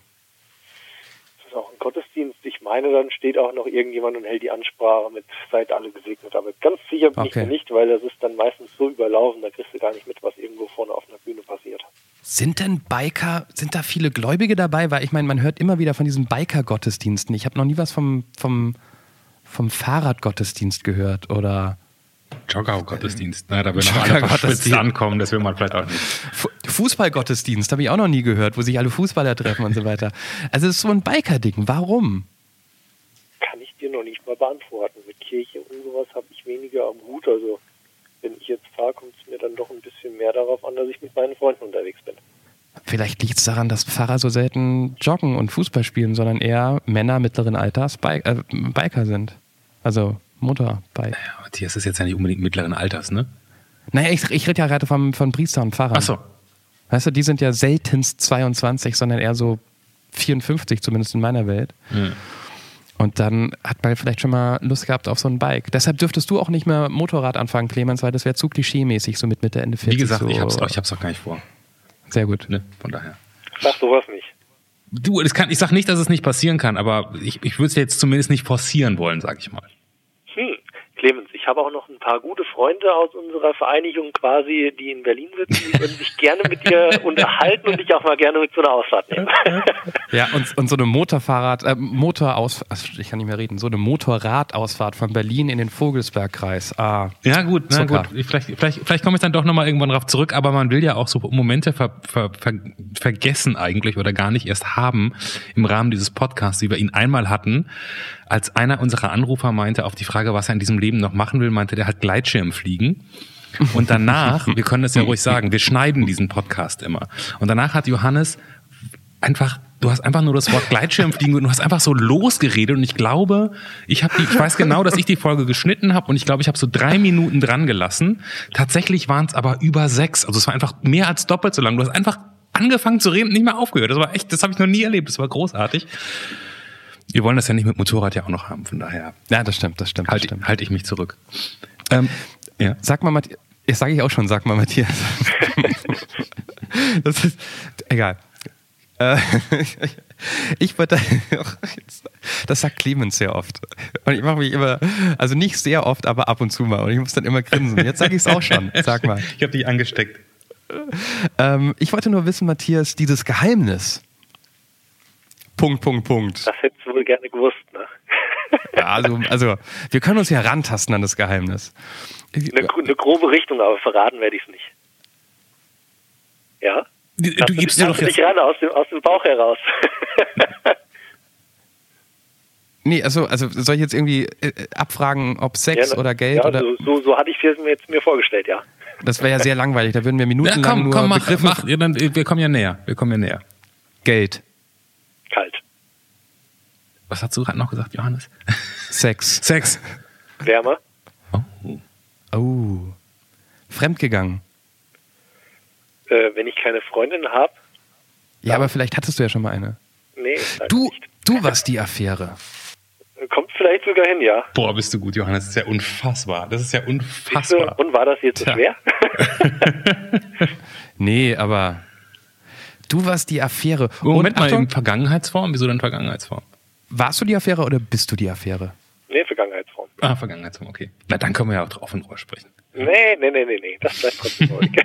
Das ist auch ein Gottesdienst. Ich meine, dann steht auch noch irgendjemand und hält die Ansprache mit Seid alle gesegnet. Aber ganz sicher bin okay. ich mir nicht, weil das ist dann meistens so überlaufen, da kriegst du gar nicht mit, was irgendwo vorne auf einer Bühne passiert. Sind denn Biker, sind da viele Gläubige dabei? Weil ich meine, man hört immer wieder von diesen Biker-Gottesdiensten. Ich habe noch nie was vom, vom, vom Fahrradgottesdienst gehört oder Jogger-Gottesdienst. Na, da will noch alle verschwitzt ankommen, das will man vielleicht auch nicht. Fußball-Gottesdienst habe ich auch noch nie gehört, wo sich alle Fußballer treffen und so weiter. Also es ist so ein Biker-Ding. Warum? Kann ich dir noch nicht mal beantworten. Mit Kirche und sowas habe ich weniger am Hut. Also wenn ich jetzt fahre, kommt es mir dann doch ein bisschen mehr darauf an, dass ich mit meinen Freunden unterwegs bin. Vielleicht liegt es daran, dass Pfarrer so selten joggen und Fußball spielen, sondern eher Männer mittleren Alters Bi äh, Biker sind. Also Motorbike. Naja, Matthias ist jetzt ja nicht unbedingt mittleren Alters, ne? Naja, ich, ich rede ja gerade von, von Priester und Pfarrern. Ach so. Weißt du, die sind ja seltenst 22, sondern eher so 54, zumindest in meiner Welt. Mhm. Und dann hat man vielleicht schon mal Lust gehabt auf so ein Bike. Deshalb dürftest du auch nicht mehr Motorrad anfangen, Clemens, weil das wäre zu klischee-mäßig, so mit Mitte, Ende 40. Wie gesagt, so. ich hab's, ich hab's auch gar nicht vor. Sehr gut. Ne? Von daher. Sag sowas nicht. Du, das kann, ich sag nicht, dass es nicht passieren kann, aber ich, ich würde es jetzt zumindest nicht forcieren wollen, sag ich mal. Clemens, ich habe auch noch ein paar gute Freunde aus unserer Vereinigung quasi, die in Berlin sitzen, die würden sich gerne mit dir unterhalten und dich auch mal gerne mit so einer Ausfahrt nehmen. Ja, und, und so eine Motorfahrrad, äh, Motoraus, also ich kann nicht mehr reden, so eine Motorradausfahrt von Berlin in den Vogelsbergkreis. Ah, Ja, gut, na Zucker. gut. Vielleicht, vielleicht, vielleicht komme ich dann doch nochmal irgendwann drauf zurück, aber man will ja auch so Momente ver, ver, ver, vergessen eigentlich oder gar nicht erst haben im Rahmen dieses Podcasts, wie wir ihn einmal hatten, als einer unserer Anrufer meinte, auf die Frage, was er in diesem Leben noch machen will, meinte der halt Gleitschirm fliegen. Und danach, wir können das ja ruhig sagen, wir schneiden diesen Podcast immer. Und danach hat Johannes einfach, du hast einfach nur das Wort Gleitschirmfliegen und du hast einfach so losgeredet und ich glaube, ich habe ich weiß genau, dass ich die Folge geschnitten habe und ich glaube, ich habe so drei Minuten dran gelassen. Tatsächlich waren es aber über sechs, also es war einfach mehr als doppelt so lang. Du hast einfach angefangen zu reden und nicht mehr aufgehört. Das war echt, das habe ich noch nie erlebt. Das war großartig. Wir wollen das ja nicht mit Motorrad ja auch noch haben, von daher ja, das stimmt, das stimmt. Das halte halt ich mich zurück. Ähm, ja. Sag mal, Matthias. Jetzt sage ich auch schon, sag mal, Matthias. das ist egal. Äh, Ich würde, das sagt Clemens sehr oft. Und ich mache mich immer, also nicht sehr oft, aber ab und zu mal. Und ich muss dann immer grinsen. Jetzt sage ich es auch schon. Sag mal. Ich habe dich angesteckt. Ähm, ich wollte nur wissen, Matthias, dieses Geheimnis. Punkt, Punkt, Punkt. Das hättest du wohl gerne gewusst, ne? Ja, also, also, wir können uns ja rantasten an das Geheimnis. Eine, eine grobe Richtung, aber verraten werde ich es nicht. Ja? Du, du gibst dir doch jetzt. dich ran aus dem, aus dem Bauch heraus. Nee, also, also soll ich jetzt irgendwie äh, abfragen, ob Sex Ja, oder Geld ja, oder. So, so, so hatte ich es mir jetzt mir vorgestellt, ja. Das wäre ja sehr langweilig. Da würden wir Ja, minutenlang komm, nur komm, mach, Begriffe. mach. Ja, dann, wir kommen ja näher. Wir kommen ja näher. Geld, Kalt. Was hast du gerade noch gesagt, Johannes? Sex. Sex. Wärmer. Oh. Oh. Fremdgegangen. Äh, wenn ich keine Freundin habe, Ja, aber vielleicht hattest du ja schon mal eine. nee, leider Du, nicht. du warst die Affäre. Kommt vielleicht sogar hin, ja. Boah, bist du gut, Johannes. Das ist ja unfassbar. Das ist ja unfassbar. Und war das jetzt so schwer? Nee, aber du warst die Affäre. Moment Und mal, Achtung, in Vergangenheitsform? Wieso denn Vergangenheitsform? warst du die Affäre oder bist du die Affäre? nee, Vergangenheitsform. Ah, Vergangenheitsform, okay. Na, dann können wir ja auch drauf und drüber sprechen. Nee, nee, nee, nee, nee. Das bleibt trotzdem ruhig.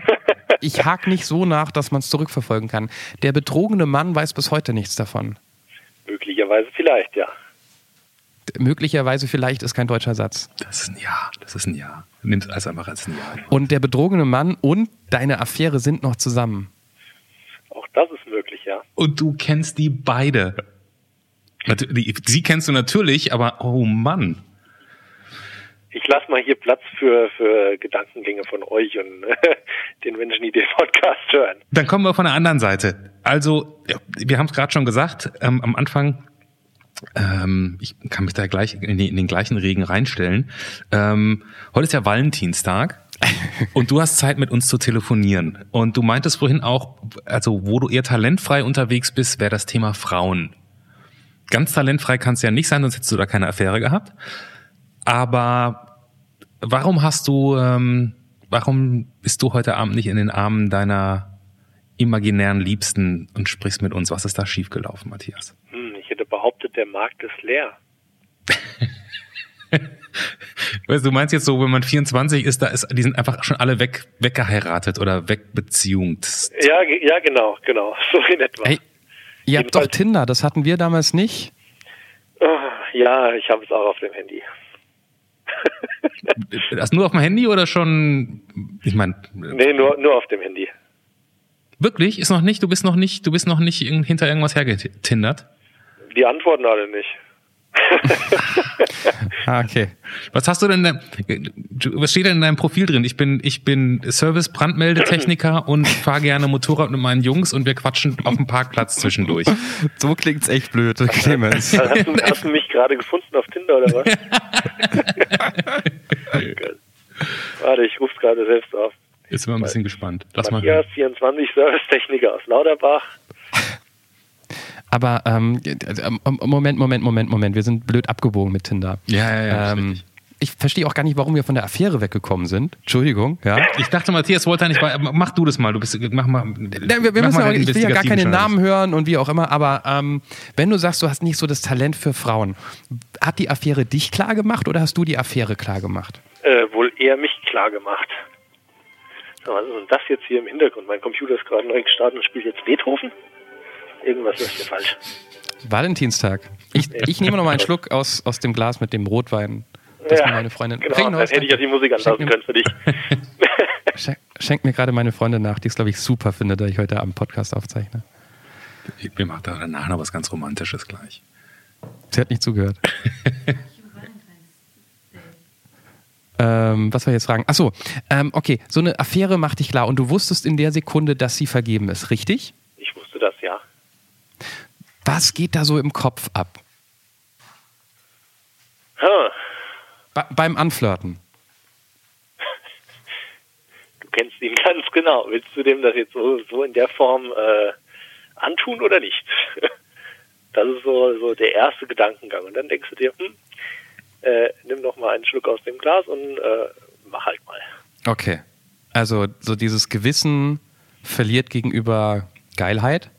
Ich hake nicht so nach, dass man es zurückverfolgen kann. Der betrogene Mann weiß bis heute nichts davon. Möglicherweise vielleicht, ja. Möglicherweise vielleicht ist kein deutscher Satz. Das ist ein Ja. Das ist ein Ja. Nimm es einfach als ein Ja. Und der betrogene Mann und deine Affäre sind noch zusammen. Das ist möglich, ja. Und du kennst die beide. Sie kennst du natürlich, aber oh Mann. Ich lasse mal hier Platz für, für Gedankengänge von euch und den Menschen, die den Podcast hören. Dann kommen wir von der anderen Seite. Also, wir haben es gerade schon gesagt, ähm, am Anfang, ähm, ich kann mich da gleich in, die, in den gleichen Regen reinstellen. Ähm, heute ist ja Valentinstag und du hast Zeit mit uns zu telefonieren. Und du meintest vorhin auch, also wo du eher talentfrei unterwegs bist, wäre das Thema Frauen. Ganz talentfrei kannst du ja nicht sein, sonst hättest du da keine Affäre gehabt. Aber warum hast du, ähm, warum bist du heute Abend nicht in den Armen deiner imaginären Liebsten und sprichst mit uns? Was ist da schiefgelaufen, Matthias? Hm, ich hätte behauptet, der Markt ist leer. Weißt du, meinst jetzt so, wenn man 24 ist, da ist, die sind einfach schon alle weg, weggeheiratet oder wegbeziehungt. Ja, ja, genau, genau. So in etwa. Ey, ihr habt doch Jedenfalls- Tinder, das hatten wir damals nicht. Ah, Ja, ich habe es auch auf dem Handy. Das nur auf dem Handy oder schon, ich meine, Nee, nur, nur auf dem Handy. wirklich? Ist noch nicht, du bist noch nicht, du bist noch nicht hinter irgendwas hergetindert? Die antworten alle nicht. Ah, okay. Was hast du denn, da- was steht denn in deinem Profil drin? Ich bin, ich bin Service-Brandmeldetechniker und fahre gerne Motorrad mit meinen Jungs und wir quatschen auf dem Parkplatz zwischendurch. So klingt's echt blöd, Clemens. Also hast, du, hast du mich gerade gefunden auf Tinder oder was? Warte, ich rufe gerade selbst auf. Jetzt sind wir ein bisschen gespannt. Lass mal Matthias, hören. 24, Servicetechniker aus Lauterbach. Aber ähm, ähm, Moment, Moment, Moment, Moment. Wir sind blöd abgebogen mit Tinder. Ja, ja, ja. Ähm, ich verstehe auch gar nicht, warum wir von der Affäre weggekommen sind. Entschuldigung, ja. Ich dachte, Matthias wollte ja nicht, mach du das mal, du bist, mach mal. Ja, wir, wir müssen auch, ich will ja gar keine Namen hören und wie auch immer, aber ähm, wenn du sagst, du hast nicht so das Talent für Frauen, hat die Affäre dich klar gemacht oder hast du die Affäre klar gemacht? Äh, wohl eher mich klar gemacht. Was ist denn das jetzt hier im Hintergrund? Mein Computer ist gerade neu gestartet und spielt jetzt Beethoven? Irgendwas ist hier falsch. Valentinstag. Ich, ich nehme noch mal einen Schluck aus, aus dem Glas mit dem Rotwein. Das ja, meine Freundin. Genau, dann hätte ich ja die Musik anlassen können für dich. Schenkt mir gerade meine Freundin nach, die es, glaube ich, super findet, da ich heute Abend Podcast aufzeichne. Mir macht da danach noch was ganz Romantisches gleich. Sie hat nicht zugehört. ähm, was soll ich jetzt fragen? Achso, ähm, okay, so eine Affäre macht dich klar und du wusstest in der Sekunde, dass sie vergeben ist, richtig? Ich wusste das, ja. Was geht da so im Kopf ab? Huh. Be beim Anflirten. Du kennst ihn ganz genau. Willst du dem das jetzt so, so in der Form äh, antun oder nicht? Das ist so, so der erste Gedankengang. Und dann denkst du dir, hm, äh, nimm doch mal einen Schluck aus dem Glas und äh, mach halt mal. Okay. Also so dieses Gewissen verliert gegenüber Geilheit,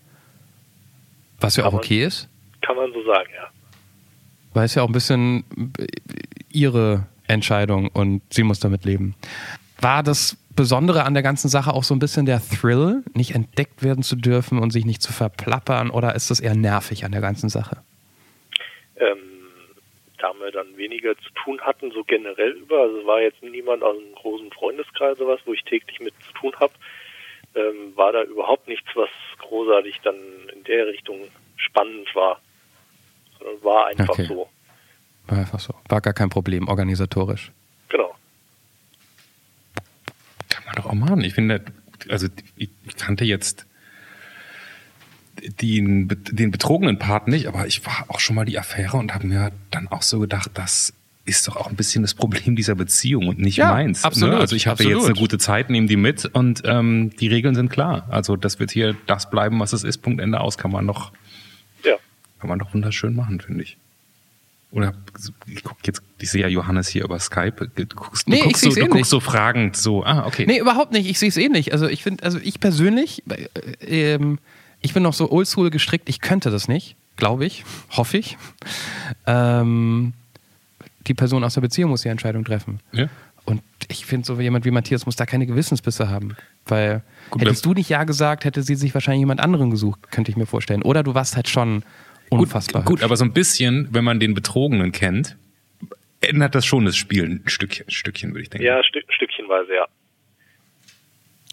was ja auch okay ist. Kann man so sagen, ja. Weil es ja auch ein bisschen ihre Entscheidung und sie muss damit leben. War das Besondere an der ganzen Sache auch so ein bisschen der Thrill, nicht entdeckt werden zu dürfen und sich nicht zu verplappern oder ist das eher nervig an der ganzen Sache? Ähm, da wir dann weniger zu tun hatten, so generell über, also war jetzt niemand aus einem großen Freundeskreis oder was, wo ich täglich mit zu tun habe, ähm, war da überhaupt nichts, was großartig dann in der Richtung spannend war. Sondern war einfach okay. so. War einfach so. War gar kein Problem, organisatorisch. Genau. Kann man doch auch machen. Ich finde, also ich kannte jetzt den, den betrogenen Part nicht, aber ich war auch schon mal die Affäre und habe mir dann auch so gedacht, das ist doch auch ein bisschen das Problem dieser Beziehung und nicht ja, meins. Ne? Absolut. Ne? Also ich habe jetzt eine gute Zeit, nehme die mit und ähm, die Regeln sind klar. Also das wird hier das bleiben, was es ist. Punkt Ende aus kann man noch, ja. kann man doch wunderschön machen, finde ich. Oder ich guck jetzt, ich sehe ja Johannes hier über Skype. Du guckst, nee, du guckst, so, du eh guckst so fragend so, ah, okay. Nee, überhaupt nicht. Ich sehe es eh nicht. Also ich finde, also ich persönlich, äh, ähm, ich bin noch so oldschool gestrickt, ich könnte das nicht, glaube ich, hoffe ich. Ähm, die Person aus der Beziehung muss die Entscheidung treffen. Ja. Und ich finde, so jemand wie Matthias muss da keine Gewissensbisse haben. Weil Gut, hättest du nicht Ja gesagt, hätte sie sich wahrscheinlich jemand anderen gesucht, könnte ich mir vorstellen. Oder du warst halt schon Unfassbar. Gut, gut, aber so ein bisschen, wenn man den Betrogenen kennt, ändert das schon das Spiel ein Stückchen, Stückchen würde ich denken. Ja, Stück, Stückchenweise, ja.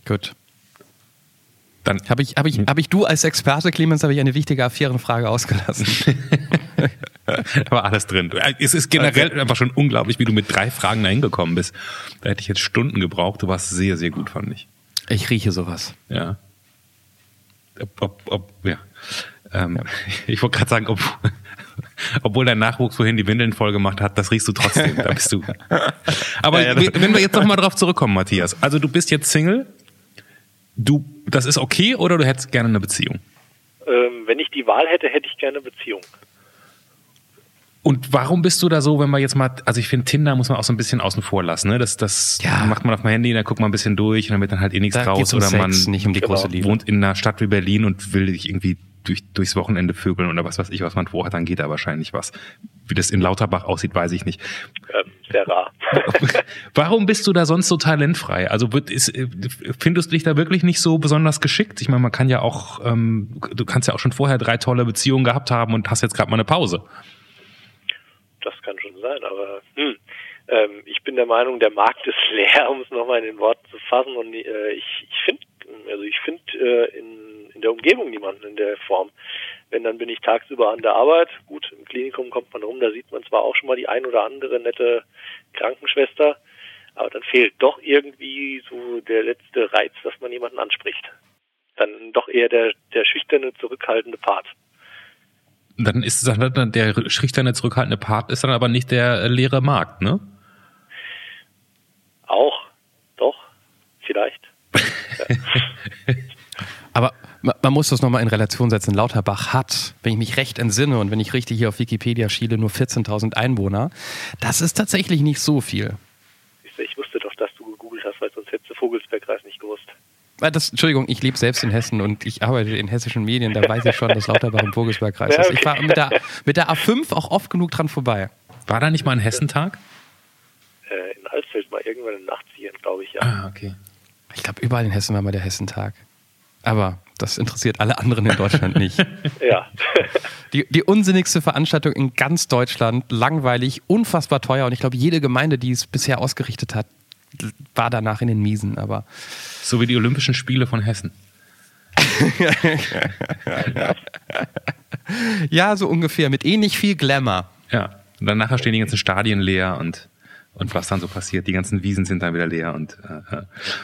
Gut. Dann habe ich, hab ich, hab ich du als Experte, Clemens, habe ich eine wichtige Affärenfrage ausgelassen. Aber alles drin. Es ist generell okay. einfach schon unglaublich, wie du mit drei Fragen da hingekommen bist. Da hätte ich jetzt Stunden gebraucht. Du warst sehr, sehr gut, fand ich. Ich rieche sowas. Ja. Ob, ob, ob, ja. Ähm, ja. Ich wollte gerade sagen, ob, obwohl dein Nachwuchs vorhin die Windeln voll gemacht hat, das riechst du trotzdem. da bist du. Aber ja, ja, wenn wir jetzt nochmal drauf zurückkommen, Matthias. Also du bist jetzt Single. Du, das ist okay oder du hättest gerne eine Beziehung? Ähm, wenn ich die Wahl hätte, hätte ich gerne eine Beziehung. Und warum bist du da so, wenn man jetzt mal, also ich finde, Tinder muss man auch so ein bisschen außen vor lassen, ne? Das, das ja. macht man auf dem Handy, da guckt man ein bisschen durch und dann wird dann halt eh nichts da raus. Um oder Sex, man nicht um die große Liebe. wohnt in einer Stadt wie Berlin und will sich irgendwie durch, durchs Wochenende vögeln oder was weiß ich, was man vorhat, dann geht da wahrscheinlich was. Wie das in Lauterbach aussieht, weiß ich nicht. Ähm, sehr rar. Warum bist du da sonst so talentfrei? Also wird, ist, findest du dich da wirklich nicht so besonders geschickt? Ich meine, man kann ja auch, ähm, du kannst ja auch schon vorher drei tolle Beziehungen gehabt haben und hast jetzt gerade mal eine Pause. Das kann schon sein, aber hm, ähm, ich bin der Meinung, der Markt ist leer, um es nochmal in den Worten zu fassen. Und äh, ich, ich finde, also ich finde äh, in in der Umgebung niemanden in der Form. Wenn, dann bin ich tagsüber an der Arbeit. Gut, im Klinikum kommt man rum, da sieht man zwar auch schon mal die ein oder andere nette Krankenschwester, aber dann fehlt doch irgendwie so der letzte Reiz, dass man jemanden anspricht. Dann doch eher der, der schüchterne, zurückhaltende Part. Dann ist dann der schüchterne, zurückhaltende Part ist dann aber nicht der leere Markt, ne? Auch, doch, vielleicht. aber Man muss das nochmal in Relation setzen. Lauterbach hat, wenn ich mich recht entsinne und wenn ich richtig hier auf Wikipedia schiele, nur 14.000 Einwohner. Das ist tatsächlich nicht so viel. Ich wusste doch, dass du gegoogelt hast, weil sonst hättest du Vogelsbergkreis nicht gewusst. Ah, das, Entschuldigung, ich lebe selbst in Hessen und ich arbeite in hessischen Medien, da weiß ich schon, dass Lauterbach im Vogelsbergkreis ist. Ich war mit der, mit der A5 auch oft genug dran vorbei. War da nicht mal ein Hessentag? Äh, in Alsfeld mal irgendwann in den 80ern, glaube ich, ja. Ah, okay. Ich glaube, überall in Hessen war mal der Hessentag. Aber das interessiert alle anderen in Deutschland nicht. ja. Die, die unsinnigste Veranstaltung in ganz Deutschland, langweilig, unfassbar teuer und ich glaube, jede Gemeinde, die es bisher ausgerichtet hat, war danach in den Miesen, aber. So wie die Olympischen Spiele von Hessen. ja, so ungefähr, mit ähnlich viel Glamour. Ja. Und dann nachher stehen die ganzen Stadien leer und und was dann so passiert. Die ganzen Wiesen sind dann wieder leer und äh, äh.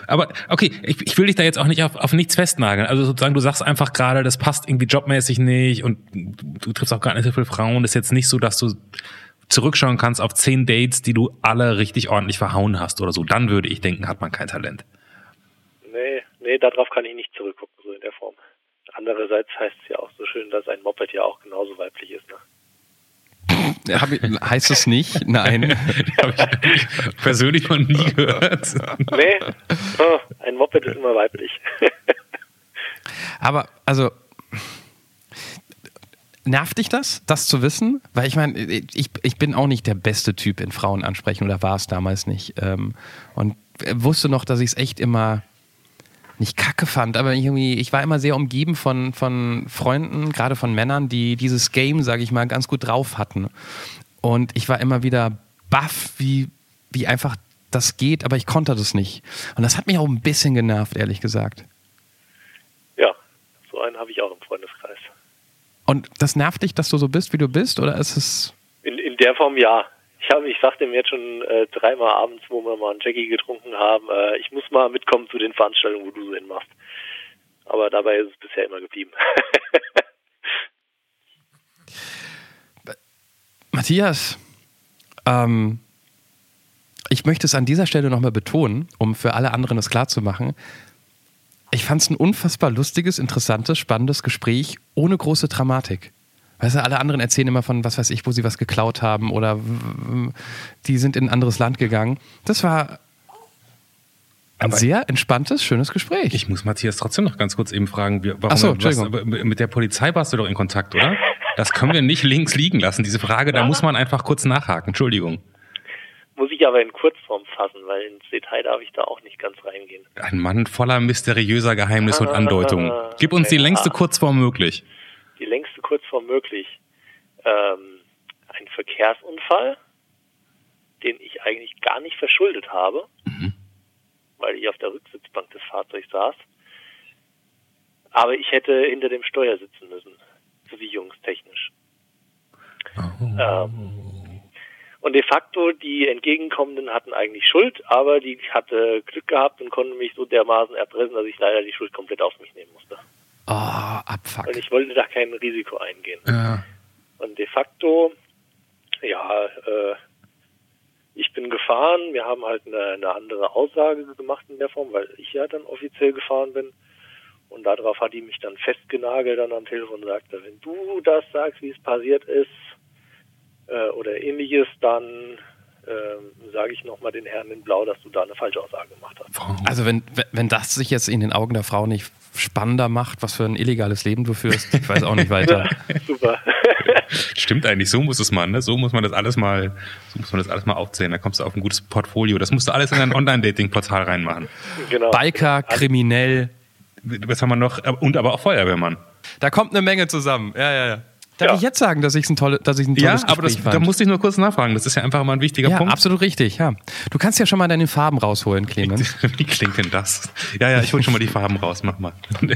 aber okay, ich, ich will dich da jetzt auch nicht auf, auf nichts festnageln. Also sozusagen, du sagst einfach gerade, das passt irgendwie jobmäßig nicht und du triffst auch gar nicht so viele Frauen. Das ist jetzt nicht so, dass du zurückschauen kannst auf zehn Dates, die du alle richtig ordentlich verhauen hast oder so. Dann würde ich denken, hat man kein Talent. Nee, nee, darauf kann ich nicht zurückgucken, so in der Form. Andererseits heißt es ja auch so schön, dass ein Moped ja auch genauso weiblich ist, ne? Ich, heißt es nicht? Nein. Habe ich persönlich noch nie gehört. Nee, oh, ein Moped ist immer weiblich. Aber, also, nervt dich das, das zu wissen? Weil ich meine, ich, ich bin auch nicht der beste Typ in Frauen ansprechen oder war es damals nicht. Ähm, und wusste noch, dass ich es echt immer nicht kacke fand, aber irgendwie, ich war immer sehr umgeben von, von Freunden, gerade von Männern, die dieses Game, sage ich mal, ganz gut drauf hatten. Und ich war immer wieder baff, wie, wie einfach das geht, aber ich konnte das nicht. Und das hat mich auch ein bisschen genervt, ehrlich gesagt. Ja, so einen habe ich auch im Freundeskreis. Und das nervt dich, dass du so bist, wie du bist, oder ist es. In, in der Form ja. Ich habe, ich sagte mir jetzt schon äh, dreimal abends, wo wir mal einen Jackie getrunken haben, äh, ich muss mal mitkommen zu den Veranstaltungen, wo du so hinmachst. Aber dabei ist es bisher immer geblieben. Matthias, ähm, ich möchte es an dieser Stelle nochmal betonen, um für alle anderen es klarzumachen. Ich fand es ein unfassbar lustiges, interessantes, spannendes Gespräch ohne große Dramatik. Weißt du, alle anderen erzählen immer von, was weiß ich, wo sie was geklaut haben oder die sind in ein anderes Land gegangen. Das war ein Aber sehr entspanntes, schönes Gespräch. Ich muss Matthias trotzdem noch ganz kurz eben fragen, warum so, was, mit der Polizei warst du doch in Kontakt, oder? Das können wir nicht links liegen lassen. Diese Frage, da muss man einfach kurz nachhaken. Entschuldigung. Muss ich aber in Kurzform fassen, weil ins Detail darf ich da auch nicht ganz reingehen. Ein Mann voller mysteriöser Geheimnisse und Andeutungen. Gib uns die längste Kurzform möglich die längste Kurzform möglich. Ähm, ein Verkehrsunfall, den ich eigentlich gar nicht verschuldet habe, mhm. weil ich auf der Rücksitzbank des Fahrzeugs saß. Aber ich hätte hinter dem Steuer sitzen müssen, versicherungstechnisch. Oh. Ähm, und de facto, die Entgegenkommenden hatten eigentlich Schuld, aber die hatte Glück gehabt und konnten mich so dermaßen erpressen, dass ich leider die Schuld komplett auf mich nehmen musste. Oh, abfuck. Und ich wollte da kein Risiko eingehen. Ja. Und de facto, ja, äh, ich bin gefahren, wir haben halt eine, eine andere Aussage gemacht in der Form, weil ich ja dann offiziell gefahren bin. Und darauf hat die mich dann festgenagelt dann am Telefon und sagte, wenn du das sagst, wie es passiert ist, äh, oder ähnliches, dann äh, sage ich nochmal den Herren in Blau, dass du da eine falsche Aussage gemacht hast. Also wenn, wenn das sich jetzt in den Augen der Frau nicht spannender macht, was für ein illegales Leben du führst, ich weiß auch nicht weiter. Super. Stimmt eigentlich, so muss es man, ne? So muss man das alles mal, so muss man das alles mal aufzählen. Da kommst du auf ein gutes Portfolio. Das musst du alles in ein Online-Dating-Portal reinmachen. Genau. Biker, kriminell. Was haben wir noch? Und aber auch Feuerwehrmann. Da kommt eine Menge zusammen. Ja, ja, ja. Darf ja. ich jetzt sagen, dass ich ein, tolle, dass ich ein tolles Ja, aber das, fand? da musste ich nur kurz nachfragen. Das ist ja einfach mal ein wichtiger ja, Punkt. absolut richtig, ja. Du kannst ja schon mal deine Farben rausholen, Clemens. Wie klingt denn das? Ja, ja, ich hole schon mal die Farben raus, mach mal.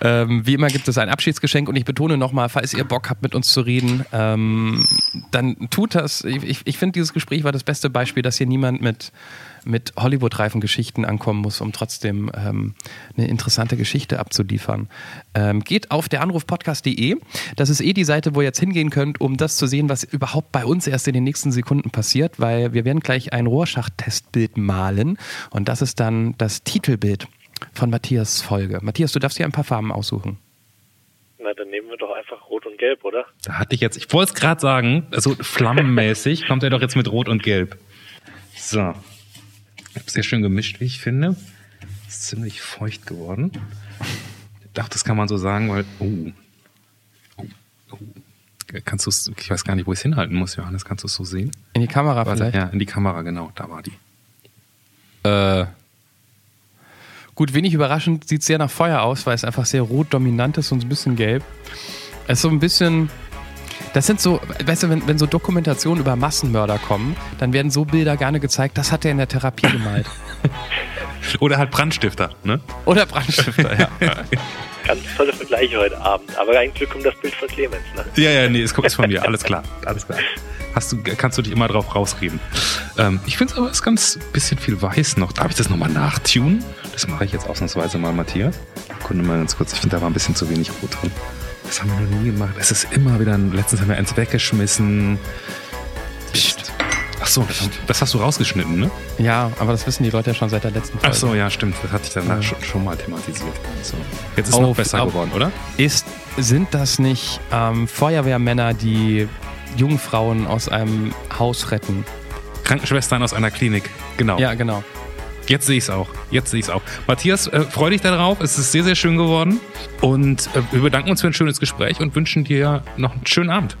ähm, wie immer gibt es ein Abschiedsgeschenk und ich betone nochmal, falls ihr Bock habt, mit uns zu reden, ähm, dann tut das. Ich, ich, ich finde, dieses Gespräch war das beste Beispiel, dass hier niemand mit mit Hollywood-reifen Geschichten ankommen muss, um trotzdem ähm, eine interessante Geschichte abzuliefern. Ähm, geht auf der Anrufpodcast.de. Das ist eh die Seite, wo ihr jetzt hingehen könnt, um das zu sehen, was überhaupt bei uns erst in den nächsten Sekunden passiert, weil wir werden gleich ein Rohrschacht-Testbild malen und das ist dann das Titelbild Von Matthias Folge. Matthias, du darfst dir ein paar Farben aussuchen. Na, dann nehmen wir doch einfach Rot und Gelb, oder? Da hatte ich jetzt, ich wollte es gerade sagen, also flammenmäßig kommt er doch jetzt mit Rot und Gelb. So. Sehr schön gemischt, wie ich finde. Ist ziemlich feucht geworden. Ich dachte, das kann man so sagen, weil. Oh. Oh. oh. Kannst du es, ich weiß gar nicht, wo ich es hinhalten muss, Johannes, kannst du es so sehen? In die Kamera Warte, vielleicht? ja, in die Kamera, genau, da war die. Äh, gut, wenig überraschend sieht es sehr nach Feuer aus, weil es einfach sehr rot dominant ist und ein bisschen gelb. Es ist so ein bisschen. Das sind so, weißt du, wenn, wenn so Dokumentationen über Massenmörder kommen, dann werden so Bilder gerne gezeigt, das hat er in der Therapie gemalt. Oder halt Brandstifter, ne? Oder Brandstifter, ja. Ganz tolle Vergleiche heute Abend. Aber ein Glück um das Bild von Clemens, ne? Ja, ja, nee, es kommt von mir, alles klar, alles klar. Hast du, kannst du dich immer drauf rausreden. Ähm, ich finde es aber, es ist ganz bisschen viel weiß noch. Darf ich das nochmal nachtunen? Das mache ich jetzt ausnahmsweise mal, Matthias. Kunde mal ganz kurz, ich finde, da war ein bisschen zu wenig Rot drin. Das haben wir noch nie gemacht. Es ist immer wieder, letztens haben wir eins weggeschmissen. Psst. Ach so, das, hast du rausgeschnitten, ne? ja, aber das wissen die Leute ja schon seit der letzten Folge. Ach so, ja, stimmt. Das hatte ich danach Ja. schon, schon mal thematisiert. So. Jetzt ist es noch besser auf- geworden, oder? Ist, sind das nicht ähm, Feuerwehrmänner, die Jungfrauen aus einem Haus retten? Krankenschwestern aus einer Klinik. Genau. Ja, genau. Jetzt sehe ich es auch. Jetzt sehe ich es auch. Matthias, äh, freu dich darauf. Es ist sehr, sehr schön geworden. Und äh, wir bedanken uns für ein schönes Gespräch und wünschen dir noch einen schönen Abend.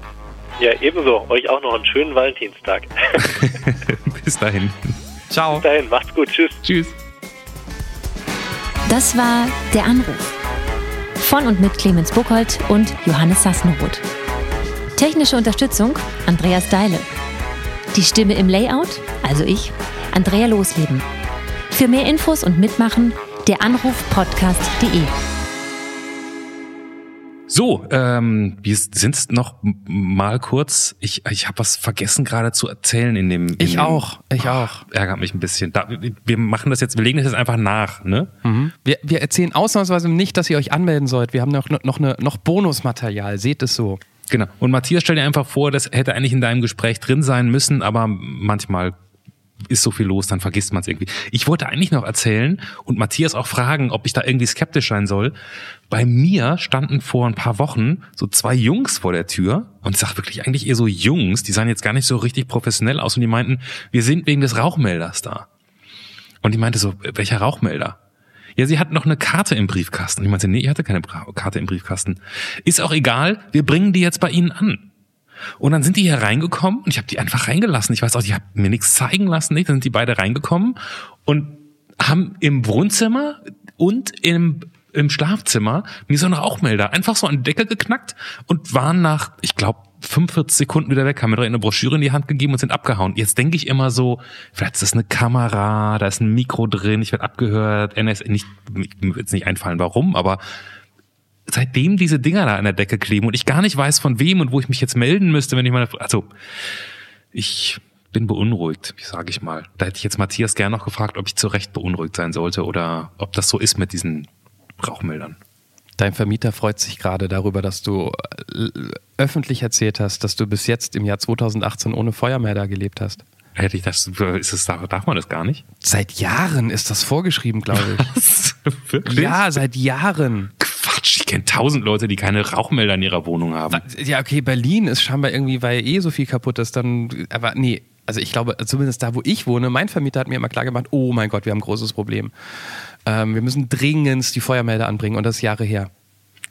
Ja, ebenso. Euch auch noch einen schönen Valentinstag. Bis dahin. Ciao. Bis dahin, macht's gut. Tschüss. Tschüss. Das war Der Anruf. Von und mit Clemens Buchholz und Johannes Sassenroth. Technische Unterstützung Andreas Deile. Die Stimme im Layout, also ich, Andrea Losleben. Für mehr Infos und Mitmachen der Anrufpodcast.de. So, ähm, wir sind noch mal kurz. Ich, ich habe was vergessen gerade zu erzählen in dem. In Ich dem, auch, ich auch. Ärgert mich ein bisschen. Da, wir machen das jetzt, wir legen das jetzt einfach nach, ne? Wir, wir erzählen ausnahmsweise nicht, dass ihr euch anmelden sollt. Wir haben noch, noch, eine, noch Bonusmaterial. Seht es so. Genau. Und Matthias, stell dir einfach vor, das hätte eigentlich in deinem Gespräch drin sein müssen, aber manchmal ist so viel los, dann vergisst man es irgendwie. Ich wollte eigentlich noch erzählen und Matthias auch fragen, ob ich da irgendwie skeptisch sein soll. Bei mir standen vor ein paar Wochen so zwei Jungs vor der Tür und ich sag wirklich eigentlich eher so Jungs, die sahen jetzt gar nicht so richtig professionell aus und die meinten, wir sind wegen des Rauchmelders da. Und die meinte so, welcher Rauchmelder? Ja, sie hat noch eine Karte im Briefkasten. Ich meinte, nee, ich hatte keine Karte im Briefkasten. Ist auch egal, wir bringen die jetzt bei Ihnen an. Und dann sind die hier reingekommen und ich habe die einfach reingelassen. Ich weiß auch, die haben mir nichts zeigen lassen. Nicht? Dann sind die beide reingekommen und haben im Wohnzimmer und im, im Schlafzimmer mir so einen Rauchmelder einfach so an die Decke geknackt und waren nach, ich glaube, 45 Sekunden wieder weg, haben mir direkt eine Broschüre in die Hand gegeben und sind abgehauen. Jetzt denke ich immer so, vielleicht ist das eine Kamera, da ist ein Mikro drin, ich werde abgehört, NS, nicht, mir wird nicht einfallen, warum, aber seitdem diese Dinger da an der Decke kleben und ich gar nicht weiß von wem und wo ich mich jetzt melden müsste, wenn ich meine, also ich bin beunruhigt, sage ich mal. Da hätte ich jetzt Matthias gern noch gefragt, ob ich zu Recht beunruhigt sein sollte oder ob das so ist mit diesen Rauchmeldern. Dein Vermieter freut sich gerade darüber, dass du äh, öffentlich erzählt hast, dass du bis jetzt im Jahr 2018 ohne Feuermelder gelebt hast. Hätte ich das, ist es, darf man das gar nicht? Seit Jahren ist das vorgeschrieben, glaube ich. Was? Wirklich? ja, seit Jahren. Quatsch, ich kenne tausend Leute, die keine Rauchmelder in ihrer Wohnung haben. Ja, okay, Berlin ist scheinbar irgendwie, weil eh so viel kaputt ist, dann, aber nee, also ich glaube, zumindest da, wo ich wohne, mein Vermieter hat mir immer klar gemacht, oh mein Gott, wir haben ein großes Problem. Ähm, wir müssen dringend die Feuermelder anbringen und das ist Jahre her.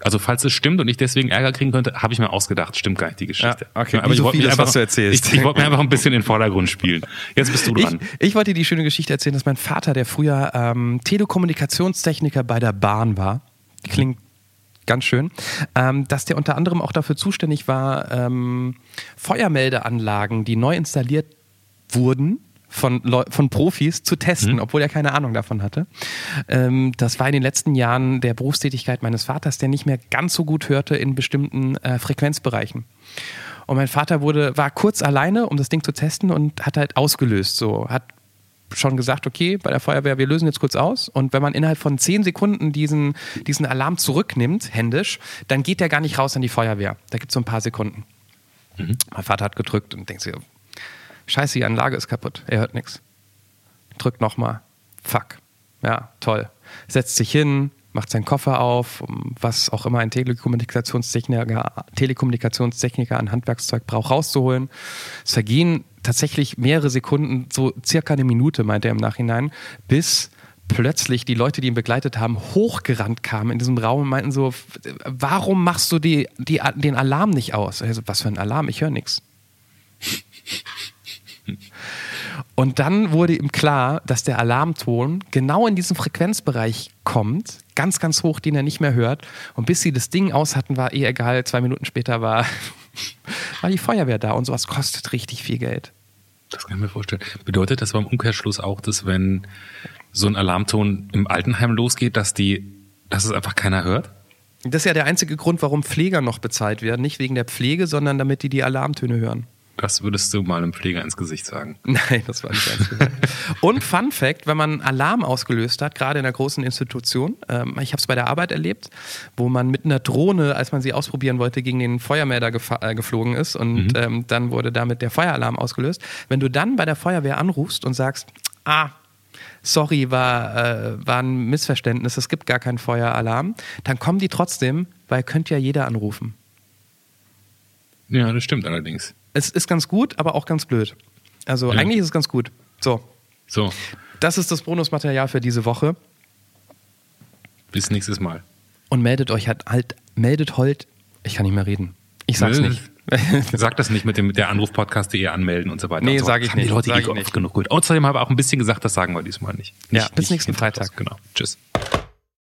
Also falls es stimmt und ich deswegen Ärger kriegen könnte, habe ich mir ausgedacht. Stimmt gar nicht die Geschichte. Ja, okay. Aber ich so wollte vieles, einfach, was du erzählst. Ich, ich wollte mir einfach ein bisschen in den Vordergrund spielen. Jetzt bist du Ich, dran. ich wollte dir die schöne Geschichte erzählen, dass mein Vater, der früher ähm, Telekommunikationstechniker bei der Bahn war, klingt ganz schön, ähm, dass der unter anderem auch dafür zuständig war, ähm, Feuermeldeanlagen, die neu installiert wurden, von, Leu von Profis zu testen, obwohl er keine Ahnung davon hatte. Ähm, das war in den letzten Jahren der Berufstätigkeit meines Vaters, der nicht mehr ganz so gut hörte in bestimmten äh, Frequenzbereichen. Und mein Vater wurde, war kurz alleine, um das Ding zu testen und hat halt ausgelöst. So, hat schon gesagt, okay, bei der Feuerwehr, wir lösen jetzt kurz aus. Und wenn man innerhalb von zehn Sekunden diesen, diesen Alarm zurücknimmt, händisch, dann geht der gar nicht raus an die Feuerwehr. Da gibt es so ein paar Sekunden. Mein Vater hat gedrückt und denkt sich, scheiße, die Anlage ist kaputt. Er hört nichts. Drückt nochmal. Fuck. Ja, toll. setzt sich hin, macht seinen Koffer auf, was auch immer ein Telekommunikationstechniker, Telekommunikationstechniker an Handwerkszeug braucht, rauszuholen. Es vergehen tatsächlich mehrere Sekunden, so circa eine Minute, meint er im Nachhinein, bis plötzlich die Leute, die ihn begleitet haben, hochgerannt kamen in diesem Raum und meinten so, warum machst du die, die, den Alarm nicht aus? Also, was für ein Alarm? Ich höre nichts. Und dann wurde ihm klar, dass der Alarmton genau in diesem Frequenzbereich kommt, ganz, ganz hoch, den er nicht mehr hört. Und bis sie das Ding aus hatten, war eh egal. Zwei Minuten später war, war die Feuerwehr da und sowas kostet richtig viel Geld. Das kann ich mir vorstellen. Bedeutet das beim Umkehrschluss auch, dass wenn so ein Alarmton im Altenheim losgeht, dass die, dass es einfach keiner hört? Das ist ja der einzige Grund, warum Pfleger noch bezahlt werden. Nicht wegen der Pflege, sondern damit die die Alarmtöne hören. Das würdest du mal einem Pfleger ins Gesicht sagen. Nein, das war nicht ernst gesagt. Und Fun Fact, wenn man Alarm ausgelöst hat, gerade in einer großen Institution, ähm, ich habe es bei der Arbeit erlebt, wo man mit einer Drohne, als man sie ausprobieren wollte, gegen den Feuermelder äh, geflogen ist und mhm. ähm, dann wurde damit der Feueralarm ausgelöst. Wenn du dann bei der Feuerwehr anrufst und sagst, ah, sorry, war, äh, war ein Missverständnis, es gibt gar keinen Feueralarm, dann kommen die trotzdem, weil könnte ja jeder anrufen. Ja, das stimmt allerdings es ist ganz gut, aber auch ganz blöd. Also ja. eigentlich ist es ganz gut. So. So. Das ist das Bonusmaterial für diese Woche. Bis nächstes Mal. Und meldet euch halt, halt meldet Holt. Ich kann nicht mehr reden. Ich sag's Nö. nicht. Sag das nicht mit dem mit der Anrufpodcast.de anmelden und so weiter. Nee, so. sage ich nicht. Die Leute sag ich nicht. genug gut. Außerdem habe ich auch ein bisschen gesagt, das sagen wir diesmal nicht. nicht ja, bis nicht nächsten Freitag. Genau. Tschüss.